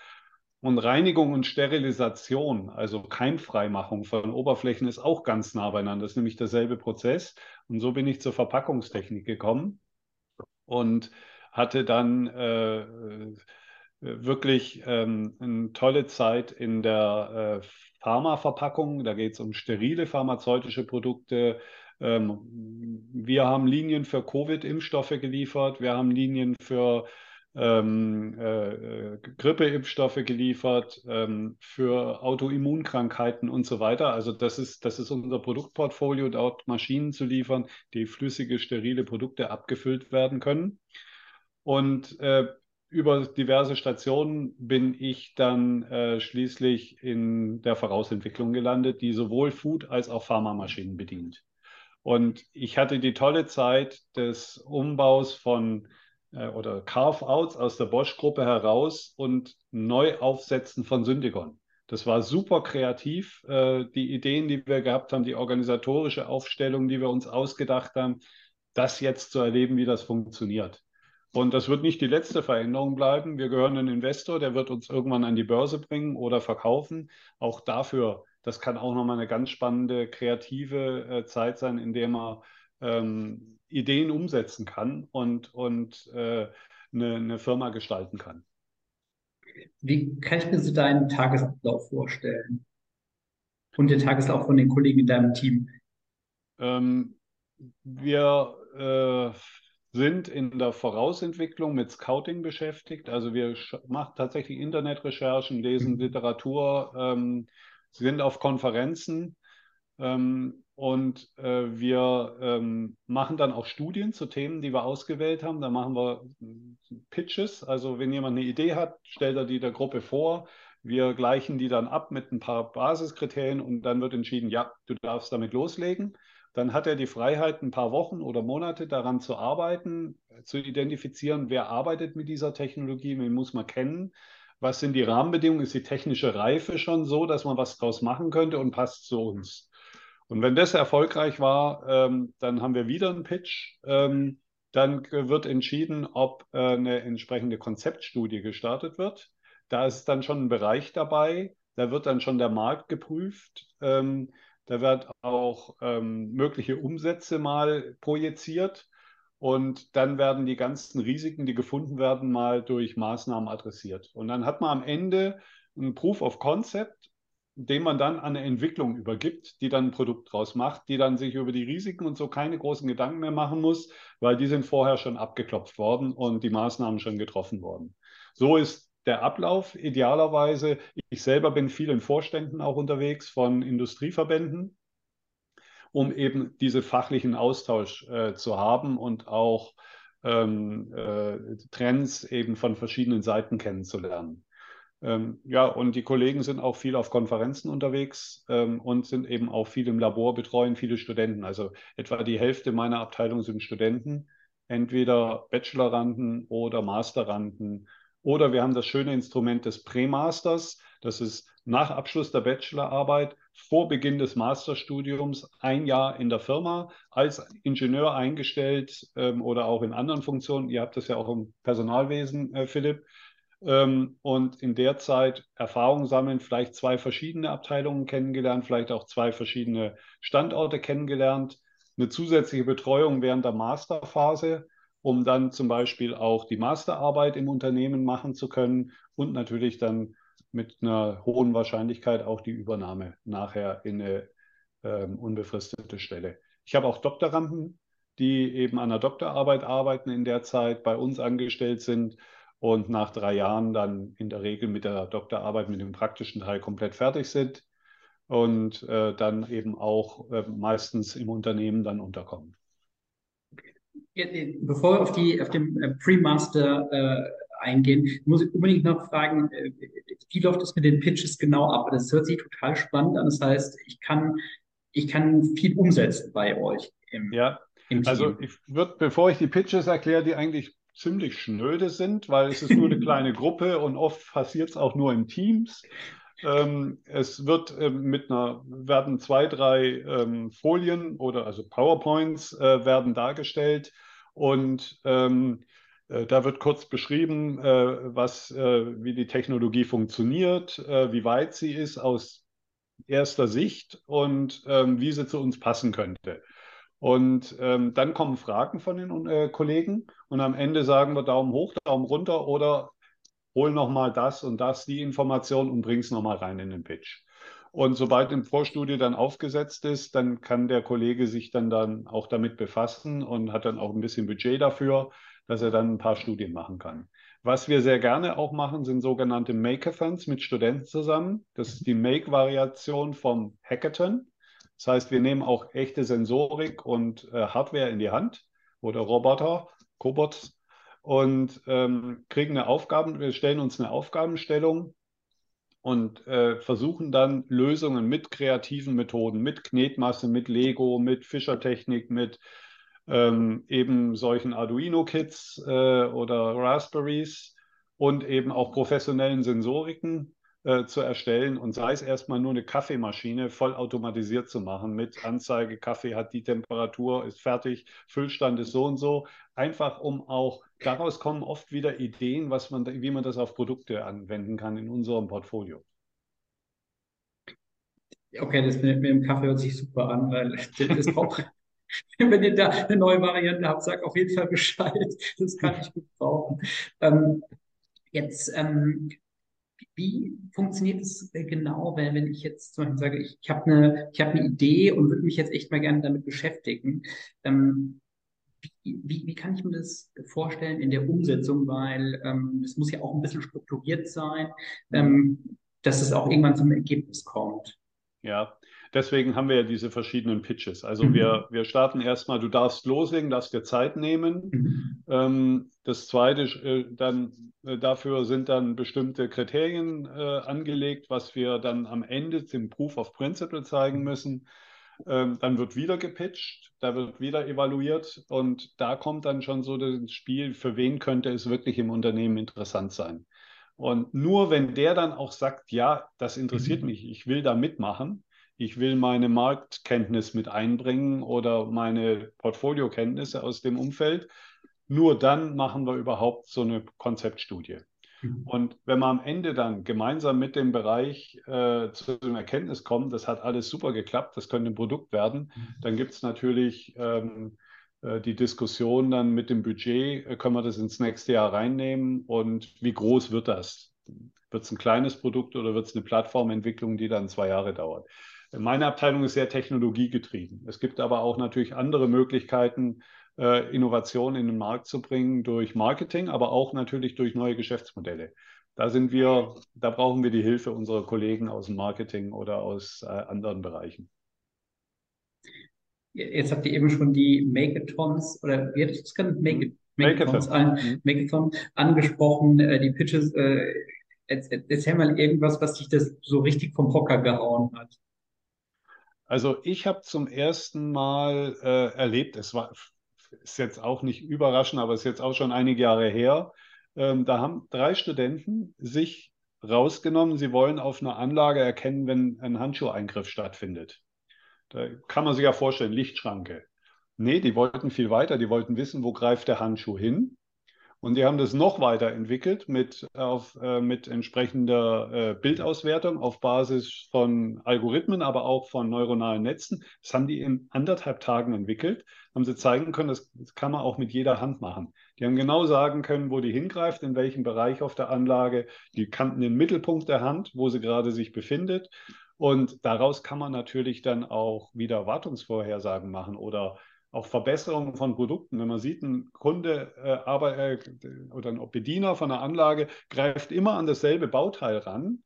Und Reinigung und Sterilisation, also Keimfreimachung von Oberflächen, ist auch ganz nah beieinander. Das ist nämlich derselbe Prozess. Und so bin ich zur Verpackungstechnik gekommen und hatte dann äh, wirklich ähm, eine tolle Zeit in der äh, Pharmaverpackung. Da geht es um sterile pharmazeutische Produkte. Ähm, wir haben Linien für Covid-Impfstoffe geliefert. Wir haben Linien für ähm, äh, äh, Grippeimpfstoffe geliefert, ähm, für Autoimmunkrankheiten und so weiter. Also das ist, das ist unser Produktportfolio, dort Maschinen zu liefern, die flüssige, sterile Produkte abgefüllt werden können. Und äh, über diverse Stationen bin ich dann äh, schließlich in der Vorausentwicklung gelandet, die sowohl Food als auch Pharmamaschinen bedient. Und ich hatte die tolle Zeit des Umbaus von oder Carve-outs aus der Bosch-Gruppe heraus und Neuaufsetzen von Syndigon. Das war super kreativ. Äh, die Ideen, die wir gehabt haben, die organisatorische Aufstellung, die wir uns ausgedacht haben, das jetzt zu erleben, wie das funktioniert. Und das wird nicht die letzte Veränderung bleiben. Wir gehören einem Investor, der wird uns irgendwann an die Börse bringen oder verkaufen. Auch dafür, das kann auch nochmal eine ganz spannende, kreative äh, Zeit sein, in der man ähm, Ideen umsetzen kann und, und äh, eine, eine Firma gestalten kann. Wie kann ich mir so deinen Tagesablauf vorstellen? Und den Tagesablauf von den Kollegen in deinem Team? Ähm, wir äh, sind in der Vorausentwicklung mit Scouting beschäftigt. Also wir machen tatsächlich Internetrecherchen, lesen mhm. Literatur, ähm, sind auf Konferenzen ähm, und äh, wir ähm, machen dann auch Studien zu Themen, die wir ausgewählt haben. Da machen wir Pitches. Also wenn jemand eine Idee hat, stellt er die der Gruppe vor. Wir gleichen die dann ab mit ein paar Basiskriterien und dann wird entschieden, ja, du darfst damit loslegen. Dann hat er die Freiheit, ein paar Wochen oder Monate daran zu arbeiten, zu identifizieren, wer arbeitet mit dieser Technologie, wen muss man kennen, was sind die Rahmenbedingungen, ist die technische Reife schon so, dass man was draus machen könnte und passt zu uns. Und wenn das erfolgreich war, ähm, dann haben wir wieder einen Pitch. Ähm, dann wird entschieden, ob äh, eine entsprechende Konzeptstudie gestartet wird. Da ist dann schon ein Bereich dabei, da wird dann schon der Markt geprüft. Ähm, da wird auch ähm, mögliche Umsätze mal projiziert und dann werden die ganzen Risiken, die gefunden werden, mal durch Maßnahmen adressiert. Und dann hat man am Ende ein Proof of Concept, den man dann an eine Entwicklung übergibt, die dann ein Produkt draus macht, die dann sich über die Risiken und so keine großen Gedanken mehr machen muss, weil die sind vorher schon abgeklopft worden und die Maßnahmen schon getroffen worden. So ist der Ablauf idealerweise. Ich selber bin viel in Vorständen auch unterwegs von Industrieverbänden, um eben diese fachlichen Austausch äh, zu haben und auch ähm, äh, Trends eben von verschiedenen Seiten kennenzulernen. Ähm, ja, und die Kollegen sind auch viel auf Konferenzen unterwegs ähm, und sind eben auch viel im Labor, betreuen viele Studenten. Also etwa die Hälfte meiner Abteilung sind Studenten, entweder Bacheloranden oder Masteranden oder wir haben das schöne Instrument des Prämasters. Das ist nach Abschluss der Bachelorarbeit, vor Beginn des Masterstudiums, ein Jahr in der Firma als Ingenieur eingestellt ähm, oder auch in anderen Funktionen. Ihr habt das ja auch im Personalwesen, äh, Philipp. Ähm, und in der Zeit Erfahrung sammeln, vielleicht zwei verschiedene Abteilungen kennengelernt, vielleicht auch zwei verschiedene Standorte kennengelernt, eine zusätzliche Betreuung während der Masterphase um dann zum Beispiel auch die Masterarbeit im Unternehmen machen zu können und natürlich dann mit einer hohen Wahrscheinlichkeit auch die Übernahme nachher in eine ähm, unbefristete Stelle. Ich habe auch Doktoranden, die eben an der Doktorarbeit arbeiten in der Zeit, bei uns angestellt sind und nach drei Jahren dann in der Regel mit der Doktorarbeit, mit dem praktischen Teil komplett fertig sind und äh, dann eben auch äh, meistens im Unternehmen dann unterkommen bevor wir auf, die, auf den äh, Pre-Master äh, eingehen, muss ich unbedingt noch fragen, äh, wie läuft es mit den Pitches genau ab? Das hört sich total spannend an. Das heißt, ich kann, ich kann viel umsetzen bei euch. Im, ja, im also ich würde, bevor ich die Pitches erkläre, die eigentlich ziemlich schnöde sind, weil es ist nur eine kleine Gruppe und oft passiert es auch nur in Teams. Ähm, es wird ähm, mit einer, werden zwei, drei ähm, Folien oder also PowerPoints äh, werden dargestellt und ähm, äh, da wird kurz beschrieben, äh, was, äh, wie die Technologie funktioniert, äh, wie weit sie ist aus erster Sicht und ähm, wie sie zu uns passen könnte. Und ähm, dann kommen Fragen von den äh, Kollegen und am Ende sagen wir Daumen hoch, Daumen runter oder hol nochmal das und das, die Information und bring es nochmal rein in den Pitch. Und sobald eine Vorstudie dann aufgesetzt ist, dann kann der Kollege sich dann, dann auch damit befassen und hat dann auch ein bisschen Budget dafür, dass er dann ein paar Studien machen kann. Was wir sehr gerne auch machen, sind sogenannte Makeathons mit Studenten zusammen. Das ist die Make-Variation vom Hackathon. Das heißt, wir nehmen auch echte Sensorik und äh, Hardware in die Hand oder Roboter, Cobots und ähm, kriegen eine Aufgaben, wir stellen uns eine Aufgabenstellung und äh, versuchen dann Lösungen mit kreativen Methoden, mit Knetmasse, mit Lego, mit Fischertechnik, mit ähm, eben solchen Arduino-Kits äh, oder Raspberries und eben auch professionellen Sensoriken äh, zu erstellen und sei es erstmal nur eine Kaffeemaschine voll automatisiert zu machen mit Anzeige, Kaffee hat die Temperatur, ist fertig, Füllstand ist so und so, einfach um auch daraus kommen oft wieder Ideen, was man, wie man das auf Produkte anwenden kann in unserem Portfolio. Okay, das mit, mit dem Kaffee hört sich super an, weil das braucht, wenn ihr da eine neue Variante habt, sag auf jeden Fall Bescheid. Das kann ich gut brauchen. Ähm, jetzt, ähm, wie funktioniert es genau, wenn, wenn ich jetzt zum Beispiel sage, ich, ich habe eine, hab eine Idee und würde mich jetzt echt mal gerne damit beschäftigen? Ähm, wie, wie, wie, kann ich mir das vorstellen in der Umsetzung? Weil ähm, es muss ja auch ein bisschen strukturiert sein, ähm, dass es auch irgendwann zum Ergebnis kommt. Ja, deswegen haben wir ja diese verschiedenen Pitches. Also mhm. wir, wir starten erstmal, du darfst loslegen, darfst dir Zeit nehmen. Mhm. Ähm, das zweite, äh, dann äh, dafür sind dann bestimmte Kriterien äh, angelegt, was wir dann am Ende zum Proof of Principle zeigen müssen. Ähm, dann wird wieder gepitcht, da wird wieder evaluiert und da kommt dann schon so das Spiel, für wen könnte es wirklich im Unternehmen interessant sein. Und nur wenn der dann auch sagt, ja, das interessiert mhm. mich, ich will da mitmachen, ich will meine Marktkenntnis mit einbringen oder meine Portfoliokenntnisse aus dem Umfeld, nur dann machen wir überhaupt so eine Konzeptstudie. Mhm. Und wenn wir am Ende dann gemeinsam mit dem Bereich äh, zu dem Erkenntnis kommen, das hat alles super geklappt, das könnte ein Produkt werden, mhm. dann gibt es natürlich ähm, äh, die Diskussion dann mit dem Budget, äh, können wir das ins nächste Jahr reinnehmen und wie groß wird das? Wird es ein kleines Produkt oder wird es eine Plattformentwicklung, die dann zwei Jahre dauert? Meine Abteilung ist sehr technologiegetrieben. Es gibt aber auch natürlich andere Möglichkeiten, äh, Innovationen in den Markt zu bringen durch Marketing, aber auch natürlich durch neue Geschäftsmodelle. Da sind wir, da brauchen wir die Hilfe unserer Kollegen aus dem Marketing oder aus anderen Bereichen. Jetzt habt ihr eben schon die Makeathons oder wie hättest du es genannt? Make Makeathons an, mhm. Makeathon angesprochen, äh, die Pitches. Äh, erzähl mal irgendwas, was dich das so richtig vom Hocker gehauen hat. Also ich habe zum ersten Mal äh, erlebt, es war ist jetzt auch nicht überraschend, aber ist jetzt auch schon einige Jahre her. Ähm, da haben drei Studenten sich rausgenommen, sie wollen auf einer Anlage erkennen, wenn ein Handschuheingriff stattfindet. Da kann man sich ja vorstellen, Lichtschranke. Nee, die wollten viel weiter. Die wollten wissen, wo greift der Handschuh hin. Und die haben das noch weiterentwickelt mit, auf, äh, mit entsprechender äh, Bildauswertung auf Basis von Algorithmen, aber auch von neuronalen Netzen. Das haben die in anderthalb Tagen entwickelt. Haben sie zeigen können, das, das kann man auch mit jeder Hand machen. Die haben genau sagen können, wo die hingreift, in welchem Bereich auf der Anlage. Die kannten den Mittelpunkt der Hand, wo sie gerade sich befindet. Und daraus kann man natürlich dann auch wieder Wartungsvorhersagen machen oder auch Verbesserungen von Produkten. Wenn man sieht, ein Kunde äh, aber, äh, oder ein Bediener von einer Anlage greift immer an dasselbe Bauteil ran,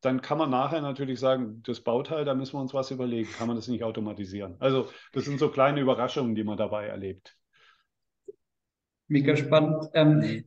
dann kann man nachher natürlich sagen, das Bauteil, da müssen wir uns was überlegen. Kann man das nicht automatisieren? Also das sind so kleine Überraschungen, die man dabei erlebt. Mega spannend. Ähm.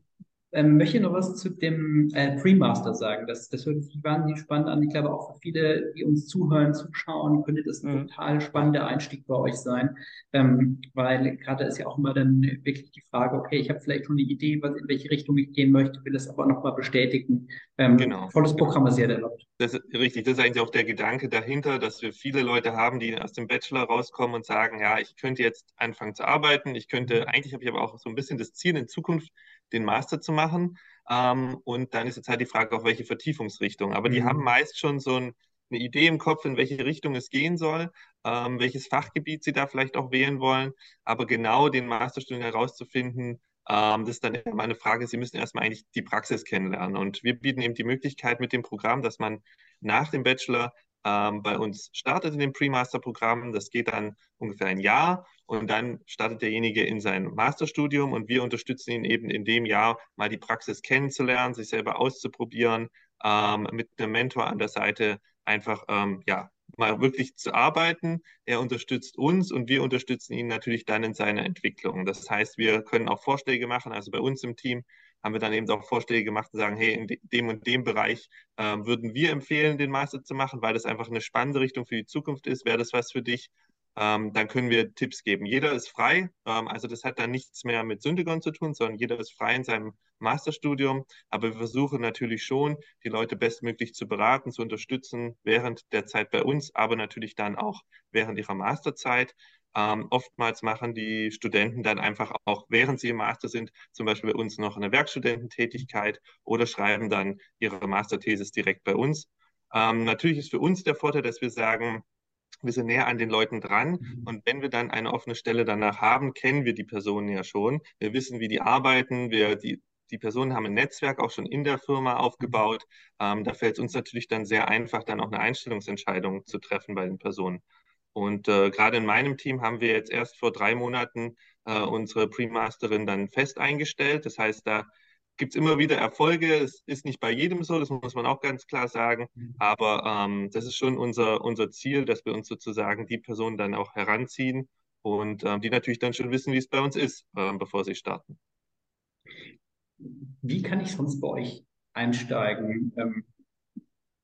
Ähm, möchte noch was zu dem äh, Pre-Master sagen. Das, das hört sich wahnsinnig spannend an. Ich glaube auch für viele, die uns zuhören, zuschauen, könnte das ein mhm. total spannender Einstieg bei euch sein. Ähm, weil gerade ist ja auch immer dann wirklich die Frage, okay, ich habe vielleicht schon eine Idee, was, in welche Richtung ich gehen möchte, will das aber nochmal bestätigen. Ähm, genau. Volles Programm, ihr da erlaubt. Das ist richtig. Das ist eigentlich auch der Gedanke dahinter, dass wir viele Leute haben, die aus dem Bachelor rauskommen und sagen, ja, ich könnte jetzt anfangen zu arbeiten. Ich könnte, eigentlich habe ich aber auch so ein bisschen das Ziel in Zukunft, den Master zu machen. Ähm, und dann ist jetzt halt die Frage, auf welche Vertiefungsrichtung. Aber mhm. die haben meist schon so ein, eine Idee im Kopf, in welche Richtung es gehen soll, ähm, welches Fachgebiet sie da vielleicht auch wählen wollen. Aber genau den Masterstudium herauszufinden, ähm, das ist dann immer eine Frage, Sie müssen erstmal eigentlich die Praxis kennenlernen. Und wir bieten eben die Möglichkeit mit dem Programm, dass man nach dem Bachelor ähm, bei uns startet in dem Pre-Master-Programm. Das geht dann ungefähr ein Jahr und dann startet derjenige in sein Masterstudium und wir unterstützen ihn eben in dem Jahr mal die Praxis kennenzulernen, sich selber auszuprobieren, ähm, mit einem Mentor an der Seite einfach ähm, ja, mal wirklich zu arbeiten. Er unterstützt uns und wir unterstützen ihn natürlich dann in seiner Entwicklung. Das heißt, wir können auch Vorschläge machen. Also bei uns im Team haben wir dann eben auch Vorschläge gemacht und sagen, hey, in dem und dem Bereich äh, würden wir empfehlen, den Master zu machen, weil das einfach eine spannende Richtung für die Zukunft ist. Wäre das was für dich? Ähm, dann können wir Tipps geben. Jeder ist frei, ähm, also das hat dann nichts mehr mit Syntagon zu tun, sondern jeder ist frei in seinem Masterstudium. Aber wir versuchen natürlich schon, die Leute bestmöglich zu beraten, zu unterstützen während der Zeit bei uns, aber natürlich dann auch während ihrer Masterzeit. Ähm, oftmals machen die Studenten dann einfach auch, während sie im Master sind, zum Beispiel bei uns noch eine Werkstudententätigkeit oder schreiben dann ihre Masterthesis direkt bei uns. Ähm, natürlich ist für uns der Vorteil, dass wir sagen, wir sind näher an den Leuten dran. Mhm. Und wenn wir dann eine offene Stelle danach haben, kennen wir die Personen ja schon. Wir wissen, wie die arbeiten. Wir, die, die Personen haben ein Netzwerk auch schon in der Firma aufgebaut. Ähm, da fällt es uns natürlich dann sehr einfach, dann auch eine Einstellungsentscheidung zu treffen bei den Personen. Und äh, gerade in meinem Team haben wir jetzt erst vor drei Monaten äh, unsere Pre-Masterin dann fest eingestellt. Das heißt, da gibt es immer wieder Erfolge. Es ist nicht bei jedem so, das muss man auch ganz klar sagen. Mhm. Aber ähm, das ist schon unser, unser Ziel, dass wir uns sozusagen die Personen dann auch heranziehen und ähm, die natürlich dann schon wissen, wie es bei uns ist, äh, bevor sie starten. Wie kann ich sonst bei euch einsteigen? Ähm,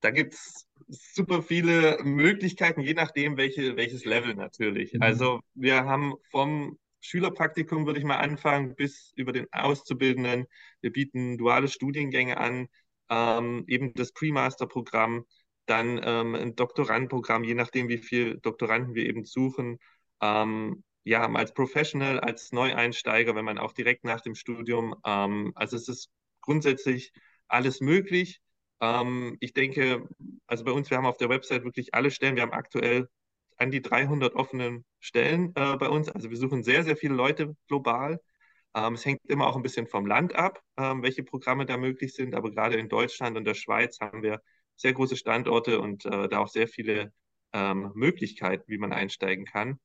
da gibt es super viele Möglichkeiten, je nachdem, welche, welches Level natürlich. Mhm. Also wir haben vom Schülerpraktikum, würde ich mal anfangen, bis über den Auszubildenden. Wir bieten duale Studiengänge an, ähm, eben das Pre-Master-Programm, dann ähm, ein Doktorandenprogramm, je nachdem, wie viele Doktoranden wir eben suchen. Ähm, ja, als Professional, als Neueinsteiger, wenn man auch direkt nach dem Studium, ähm, also es ist grundsätzlich alles möglich. Ähm, ich denke, also bei uns, wir haben auf der Website wirklich alle Stellen. Wir haben aktuell an die 300 offenen Stellen äh, bei uns. Also wir suchen sehr, sehr viele Leute global. Ähm, es hängt immer auch ein bisschen vom Land ab, ähm, welche Programme da möglich sind. Aber gerade in Deutschland und der Schweiz haben wir sehr große Standorte und äh, da auch sehr viele ähm, Möglichkeiten, wie man einsteigen kann.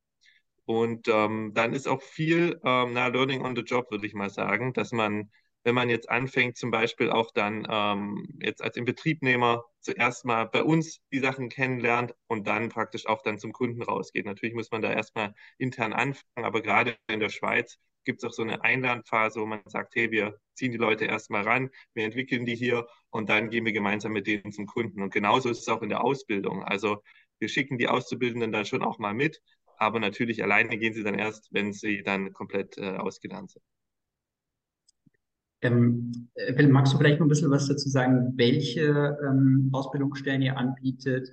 Und ähm, dann ist auch viel ähm, na, Learning on the Job, würde ich mal sagen, dass man, wenn man jetzt anfängt, zum Beispiel auch dann ähm, jetzt als Inbetriebnehmer zuerst mal bei uns die Sachen kennenlernt und dann praktisch auch dann zum Kunden rausgeht. Natürlich muss man da erstmal intern anfangen, aber gerade in der Schweiz gibt es auch so eine Einlernphase, wo man sagt, hey, wir ziehen die Leute erstmal ran, wir entwickeln die hier und dann gehen wir gemeinsam mit denen zum Kunden. Und genauso ist es auch in der Ausbildung. Also wir schicken die Auszubildenden dann schon auch mal mit, aber natürlich alleine gehen sie dann erst, wenn sie dann komplett äh, ausgelernt sind. Ähm, Will, magst du vielleicht noch ein bisschen was dazu sagen, welche ähm, Ausbildungsstellen ihr anbietet,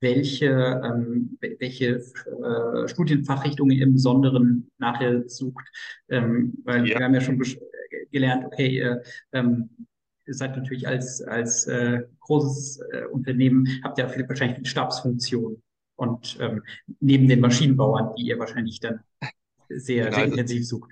welche, ähm, welche äh, Studienfachrichtungen ihr im Besonderen nachher sucht? Ähm, weil ja. wir haben ja schon gelernt, okay, ihr, ähm, ihr seid natürlich als, als äh, großes äh, Unternehmen, habt ja viel, wahrscheinlich eine Stabsfunktion. Und ähm, neben den Maschinenbauern, die ihr wahrscheinlich dann sehr, genau, sehr also intensiv sucht.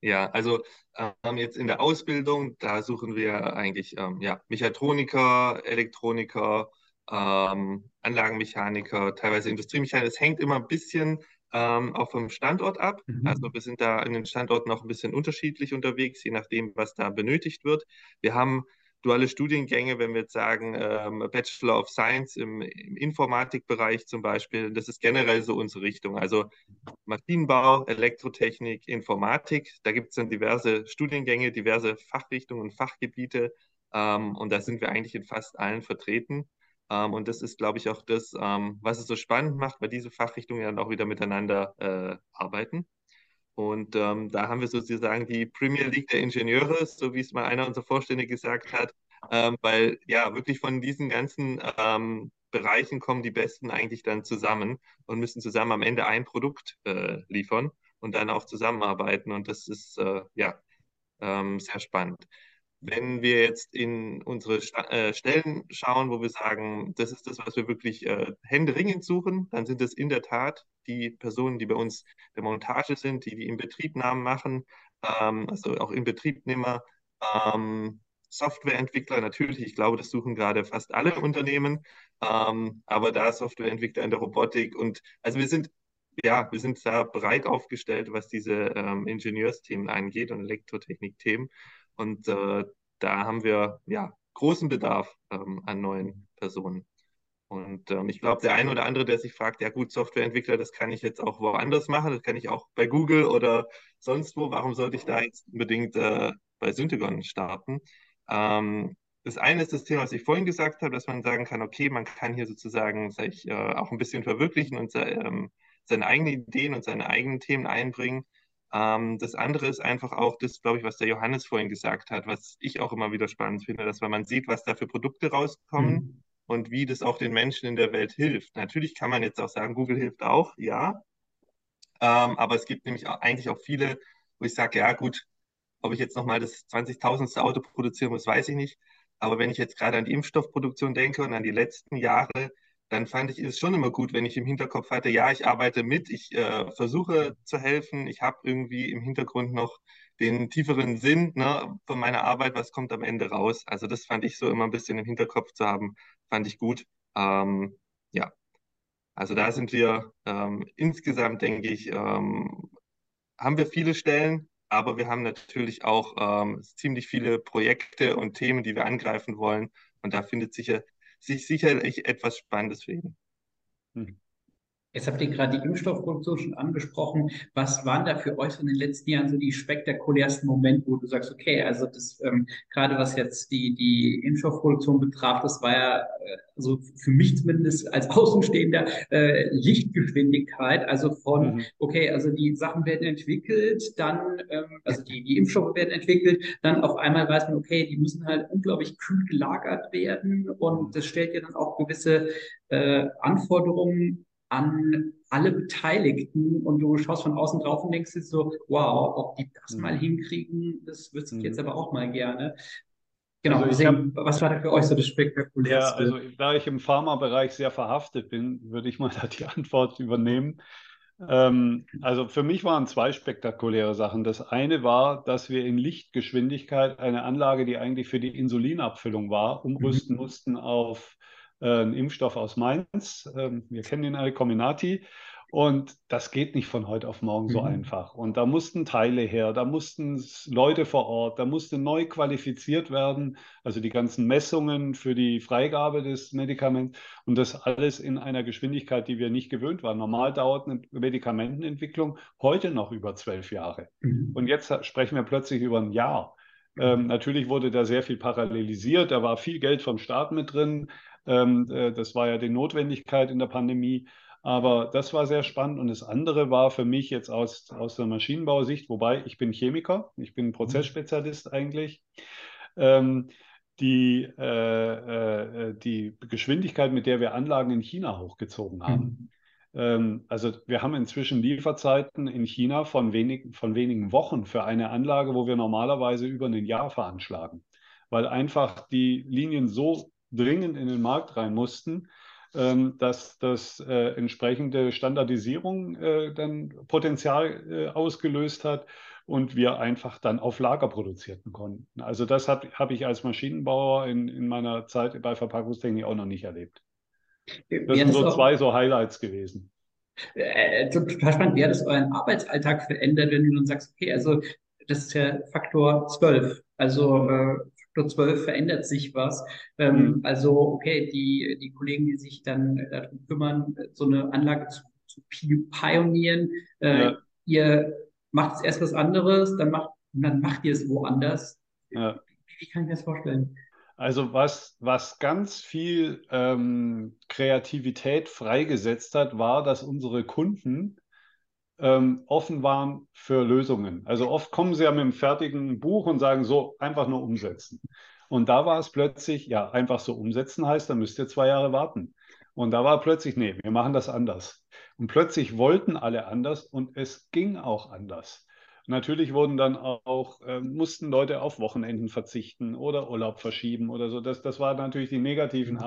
Ja, also ähm, jetzt in der Ausbildung, da suchen wir eigentlich ähm, ja, Mechatroniker, Elektroniker, ähm, Anlagenmechaniker, teilweise Industriemechaniker. Es hängt immer ein bisschen ähm, auch vom Standort ab. Mhm. Also wir sind da in den Standorten noch ein bisschen unterschiedlich unterwegs, je nachdem, was da benötigt wird. Wir haben duale Studiengänge, wenn wir jetzt sagen, ähm, Bachelor of Science im, im, Informatikbereich zum Beispiel, das ist generell so unsere Richtung. Also Maschinenbau, Elektrotechnik, Informatik, da gibt es dann diverse Studiengänge, diverse Fachrichtungen und Fachgebiete ähm, und da sind wir eigentlich in fast allen vertreten. Ähm, und das ist, glaube ich, auch das, ähm, was es so spannend macht, weil diese Fachrichtungen dann auch wieder miteinander äh, arbeiten. Und ähm, da haben wir sozusagen die Premier League der Ingenieure, so wie es mal einer unserer Vorstände gesagt hat, ähm, weil ja wirklich von diesen ganzen ähm, Bereichen kommen die Besten eigentlich dann zusammen und müssen zusammen am Ende ein Produkt äh, liefern und dann auch zusammenarbeiten. Und das ist äh, ja ähm, sehr spannend. Wenn wir jetzt in unsere Sta äh, Stellen schauen, wo wir sagen, das ist das, was wir wirklich äh, händeringend suchen, dann sind es in der Tat die Personen, die bei uns der Montage sind, die die Inbetriebnahmen machen, ähm, also auch Inbetriebnehmer, ähm, Softwareentwickler, natürlich, ich glaube, das suchen gerade fast alle Unternehmen, ähm, aber da Softwareentwickler in der Robotik und also wir sind ja, wir sind da breit aufgestellt, was diese ähm, Ingenieursthemen angeht und Elektrotechnikthemen. Und äh, da haben wir ja großen Bedarf ähm, an neuen Personen. Und ähm, ich glaube, der eine oder andere, der sich fragt, ja gut, Softwareentwickler, das kann ich jetzt auch woanders machen, das kann ich auch bei Google oder sonst wo. Warum sollte ich da jetzt unbedingt äh, bei Syntagon starten? Ähm, das eine ist das Thema, was ich vorhin gesagt habe, dass man sagen kann, okay, man kann hier sozusagen sich äh, auch ein bisschen verwirklichen und ähm, seine eigenen Ideen und seine eigenen Themen einbringen. Ähm, das andere ist einfach auch das, glaube ich, was der Johannes vorhin gesagt hat, was ich auch immer wieder spannend finde, dass wenn man sieht, was da für Produkte rauskommen mhm. und wie das auch den Menschen in der Welt hilft. Natürlich kann man jetzt auch sagen, Google hilft auch, ja. Ähm, aber es gibt nämlich auch, eigentlich auch viele, wo ich sage, ja gut, ob ich jetzt nochmal das 20.000. Auto produzieren muss, weiß ich nicht. Aber wenn ich jetzt gerade an die Impfstoffproduktion denke und an die letzten Jahre, dann fand ich es schon immer gut, wenn ich im Hinterkopf hatte, ja, ich arbeite mit, ich äh, versuche zu helfen, ich habe irgendwie im Hintergrund noch den tieferen Sinn ne, von meiner Arbeit, was kommt am Ende raus. Also das fand ich so immer ein bisschen im Hinterkopf zu haben, fand ich gut. Ähm, ja, also da sind wir ähm, insgesamt, denke ich, ähm, haben wir viele Stellen, aber wir haben natürlich auch ähm, ziemlich viele Projekte und Themen, die wir angreifen wollen. Und da findet sicher, sich sicherlich etwas Spannendes. Hm. Jetzt habt ihr gerade die Impfstoffproduktion schon angesprochen. Was waren da für euch in den letzten Jahren so die spektakulärsten Momente, wo du sagst, okay, also das ähm, gerade was jetzt die, die Impfstoffproduktion betraf, das war ja äh, also für mich zumindest als Außenstehender äh, Lichtgeschwindigkeit. Also von, mhm. okay, also die Sachen werden entwickelt, dann, ähm, also die, die Impfstoffe werden entwickelt, dann auf einmal weiß man, okay, die müssen halt unglaublich kühl gelagert werden und das stellt ja dann auch gewisse äh, Anforderungen an alle Beteiligten und du schaust von außen drauf und denkst dir so, wow, ob die das mhm. mal hinkriegen, das wüsste ich mhm. jetzt aber auch mal gerne. Genau, also deswegen, hab, was war da für euch so das Spektakulärste? Ja, also da ich im Pharmabereich sehr verhaftet bin, würde ich mal da die Antwort übernehmen. Ähm, also für mich waren zwei spektakuläre Sachen. Das eine war, dass wir in Lichtgeschwindigkeit eine Anlage, die eigentlich für die Insulinabfüllung war, umrüsten mhm. mussten auf äh, ein Impfstoff aus Mainz. Ähm, wir kennen ihn alle, Cominati. Und das geht nicht von heute auf morgen so mhm. einfach. Und da mussten Teile her, da mussten Leute vor Ort, da musste neu qualifiziert werden, also die ganzen Messungen für die Freigabe des Medikaments und das alles in einer Geschwindigkeit, die wir nicht gewöhnt waren. Normal dauert eine Medikamentenentwicklung heute noch über zwölf Jahre. Mhm. Und jetzt sprechen wir plötzlich über ein Jahr. Ähm, natürlich wurde da sehr viel parallelisiert, da war viel Geld vom Staat mit drin. Ähm, äh, das war ja die Notwendigkeit in der Pandemie. Aber das war sehr spannend. Und das andere war für mich jetzt aus, aus der Maschinenbausicht, wobei ich bin Chemiker, ich bin Prozessspezialist eigentlich. Ähm, die, äh, äh, die Geschwindigkeit, mit der wir Anlagen in China hochgezogen haben. Mhm. Ähm, also wir haben inzwischen Lieferzeiten in China von, wenig, von wenigen Wochen für eine Anlage, wo wir normalerweise über ein Jahr veranschlagen, weil einfach die Linien so dringend in den Markt rein mussten, ähm, dass das äh, entsprechende Standardisierung äh, dann Potenzial äh, ausgelöst hat und wir einfach dann auf Lager produzieren konnten. Also das habe hab ich als Maschinenbauer in, in meiner Zeit bei Verpackungstechnik auch noch nicht erlebt. Das sind so zwei so Highlights gewesen. Total spannend. Wie hat es euren Arbeitsalltag verändert, wenn du dann sagst, okay, also das ist ja Faktor 12. Also äh, 12 verändert sich was. Ähm, mhm. Also, okay, die, die Kollegen, die sich dann äh, darum kümmern, so eine Anlage zu, zu pionieren, äh, ja. ihr macht es erst was anderes, dann macht, dann macht ihr es woanders. Ja. Wie, wie kann ich mir das vorstellen? Also was, was ganz viel ähm, Kreativität freigesetzt hat, war, dass unsere Kunden ähm, offen waren für Lösungen. Also oft kommen sie ja mit einem fertigen Buch und sagen so, einfach nur umsetzen. Und da war es plötzlich, ja, einfach so umsetzen heißt, dann müsst ihr zwei Jahre warten. Und da war plötzlich, nee, wir machen das anders. Und plötzlich wollten alle anders und es ging auch anders. Natürlich wurden dann auch, äh, mussten Leute auf Wochenenden verzichten oder Urlaub verschieben oder so. Das, das waren natürlich die negativen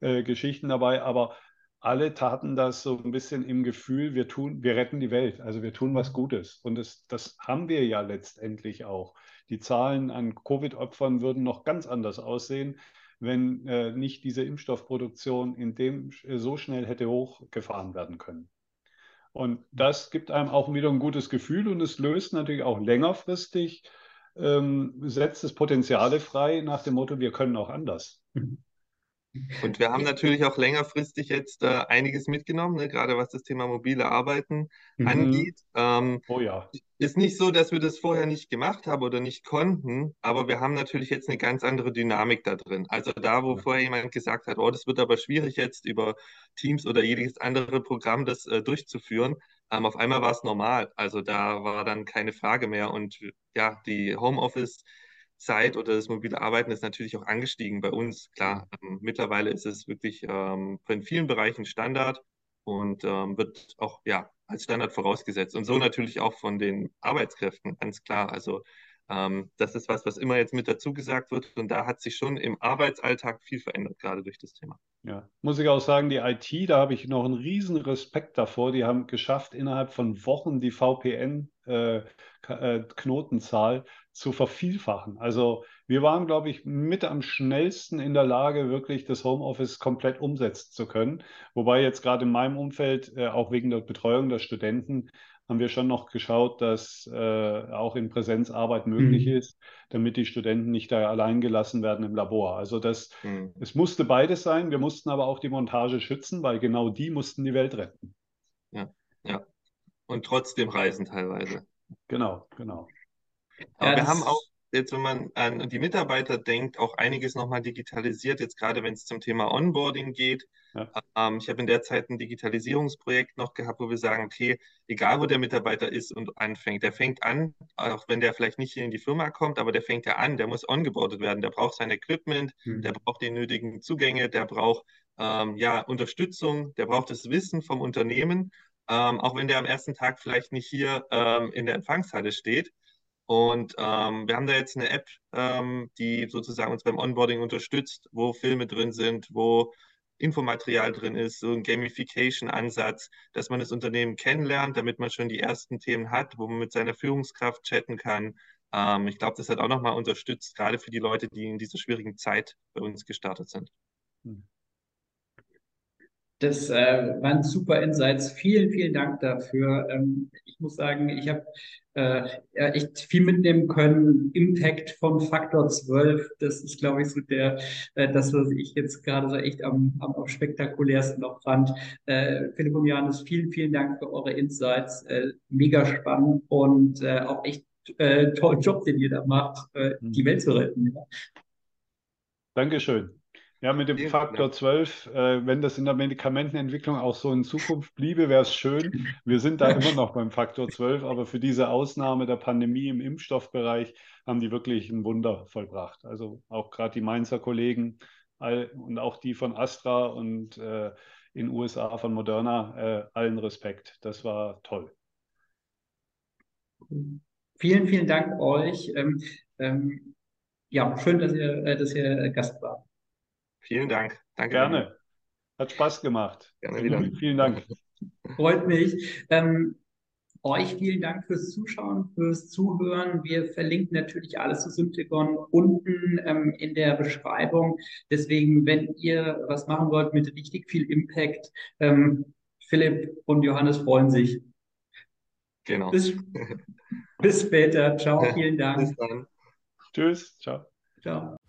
äh, Geschichten dabei, aber alle taten das so ein bisschen im Gefühl, wir tun, wir retten die Welt, also wir tun was Gutes. Und das, das haben wir ja letztendlich auch. Die Zahlen an Covid-Opfern würden noch ganz anders aussehen, wenn äh, nicht diese Impfstoffproduktion in dem äh, so schnell hätte hochgefahren werden können. Und das gibt einem auch wieder ein gutes Gefühl und es löst natürlich auch längerfristig, ähm, setzt es Potenziale frei nach dem Motto, wir können auch anders. Und wir haben natürlich auch längerfristig jetzt äh, einiges mitgenommen, ne, gerade was das Thema mobile Arbeiten mhm. angeht. Ähm, oh ja. Ist nicht so, dass wir das vorher nicht gemacht haben oder nicht konnten, aber wir haben natürlich jetzt eine ganz andere Dynamik da drin. Also da, wo ja. vorher jemand gesagt hat, oh, das wird aber schwierig jetzt über Teams oder jedes andere Programm das äh, durchzuführen, ähm, auf einmal war es normal. Also da war dann keine Frage mehr. Und ja, die Homeoffice- Zeit oder das mobile Arbeiten ist natürlich auch angestiegen bei uns. Klar, ähm, mittlerweile ist es wirklich ähm, in vielen Bereichen Standard und ähm, wird auch ja als Standard vorausgesetzt. Und so natürlich auch von den Arbeitskräften, ganz klar. Also ähm, das ist was, was immer jetzt mit dazu gesagt wird. Und da hat sich schon im Arbeitsalltag viel verändert, gerade durch das Thema. Ja, muss ich auch sagen, die IT, da habe ich noch einen riesen Respekt davor. Die haben geschafft, innerhalb von Wochen die VPN-Knotenzahl äh, äh zu vervielfachen. Also wir waren, glaube ich, mit am schnellsten in der Lage, wirklich das Homeoffice komplett umsetzen zu können. Wobei jetzt gerade in meinem Umfeld, äh, auch wegen der Betreuung der Studenten, haben wir schon noch geschaut, dass äh, auch in Präsenzarbeit möglich mhm. ist, damit die Studenten nicht da allein gelassen werden im Labor. Also das, mhm. es musste beides sein. Wir mussten aber auch die Montage schützen, weil genau die mussten die Welt retten. Ja, ja. Und trotzdem reisen teilweise. Genau, genau. Aber ja, wir haben auch jetzt, wenn man an die Mitarbeiter denkt, auch einiges nochmal digitalisiert, jetzt gerade wenn es zum Thema Onboarding geht. Ja. Ähm, ich habe in der Zeit ein Digitalisierungsprojekt noch gehabt, wo wir sagen, okay, egal wo der Mitarbeiter ist und anfängt, der fängt an, auch wenn der vielleicht nicht hier in die Firma kommt, aber der fängt ja an, der muss ongeboardet werden, der braucht sein Equipment, mhm. der braucht die nötigen Zugänge, der braucht ähm, ja, Unterstützung, der braucht das Wissen vom Unternehmen, ähm, auch wenn der am ersten Tag vielleicht nicht hier ähm, in der Empfangshalle steht. Und ähm, wir haben da jetzt eine App, ähm, die sozusagen uns beim Onboarding unterstützt, wo Filme drin sind, wo Infomaterial drin ist, so ein Gamification-Ansatz, dass man das Unternehmen kennenlernt, damit man schon die ersten Themen hat, wo man mit seiner Führungskraft chatten kann. Ähm, ich glaube, das hat auch nochmal unterstützt, gerade für die Leute, die in dieser schwierigen Zeit bei uns gestartet sind. Hm. Das äh, waren super Insights. Vielen, vielen Dank dafür. Ähm, ich muss sagen, ich habe äh, echt viel mitnehmen können. Impact vom Faktor 12. Das ist, glaube ich, so der, äh, das, was ich jetzt gerade so echt am, am, am spektakulärsten noch fand. Äh, Philipp und Johannes, vielen, vielen Dank für eure Insights. Äh, mega spannend und äh, auch echt äh, tollen Job, den ihr da macht, äh, die Welt zu retten. Ja. Dankeschön. Ja, mit dem ja, Faktor ja. 12, äh, wenn das in der Medikamentenentwicklung auch so in Zukunft bliebe, wäre es schön. Wir sind da immer noch beim Faktor 12, aber für diese Ausnahme der Pandemie im Impfstoffbereich haben die wirklich ein Wunder vollbracht. Also auch gerade die Mainzer Kollegen all, und auch die von Astra und äh, in den USA von Moderna, äh, allen Respekt. Das war toll. Vielen, vielen Dank euch. Ähm, ähm, ja, schön, dass ihr, äh, dass ihr Gast wart. Vielen Dank. Danke. Gerne. Hat Spaß gemacht. Gerne wieder. Vielen Dank. Freut mich. Ähm, euch vielen Dank fürs Zuschauen, fürs Zuhören. Wir verlinken natürlich alles zu Syntagon unten ähm, in der Beschreibung. Deswegen, wenn ihr was machen wollt mit richtig viel Impact, ähm, Philipp und Johannes freuen sich. Genau. Bis, bis später. Ciao. Vielen Dank. Bis dann. Tschüss. Ciao. Ciao.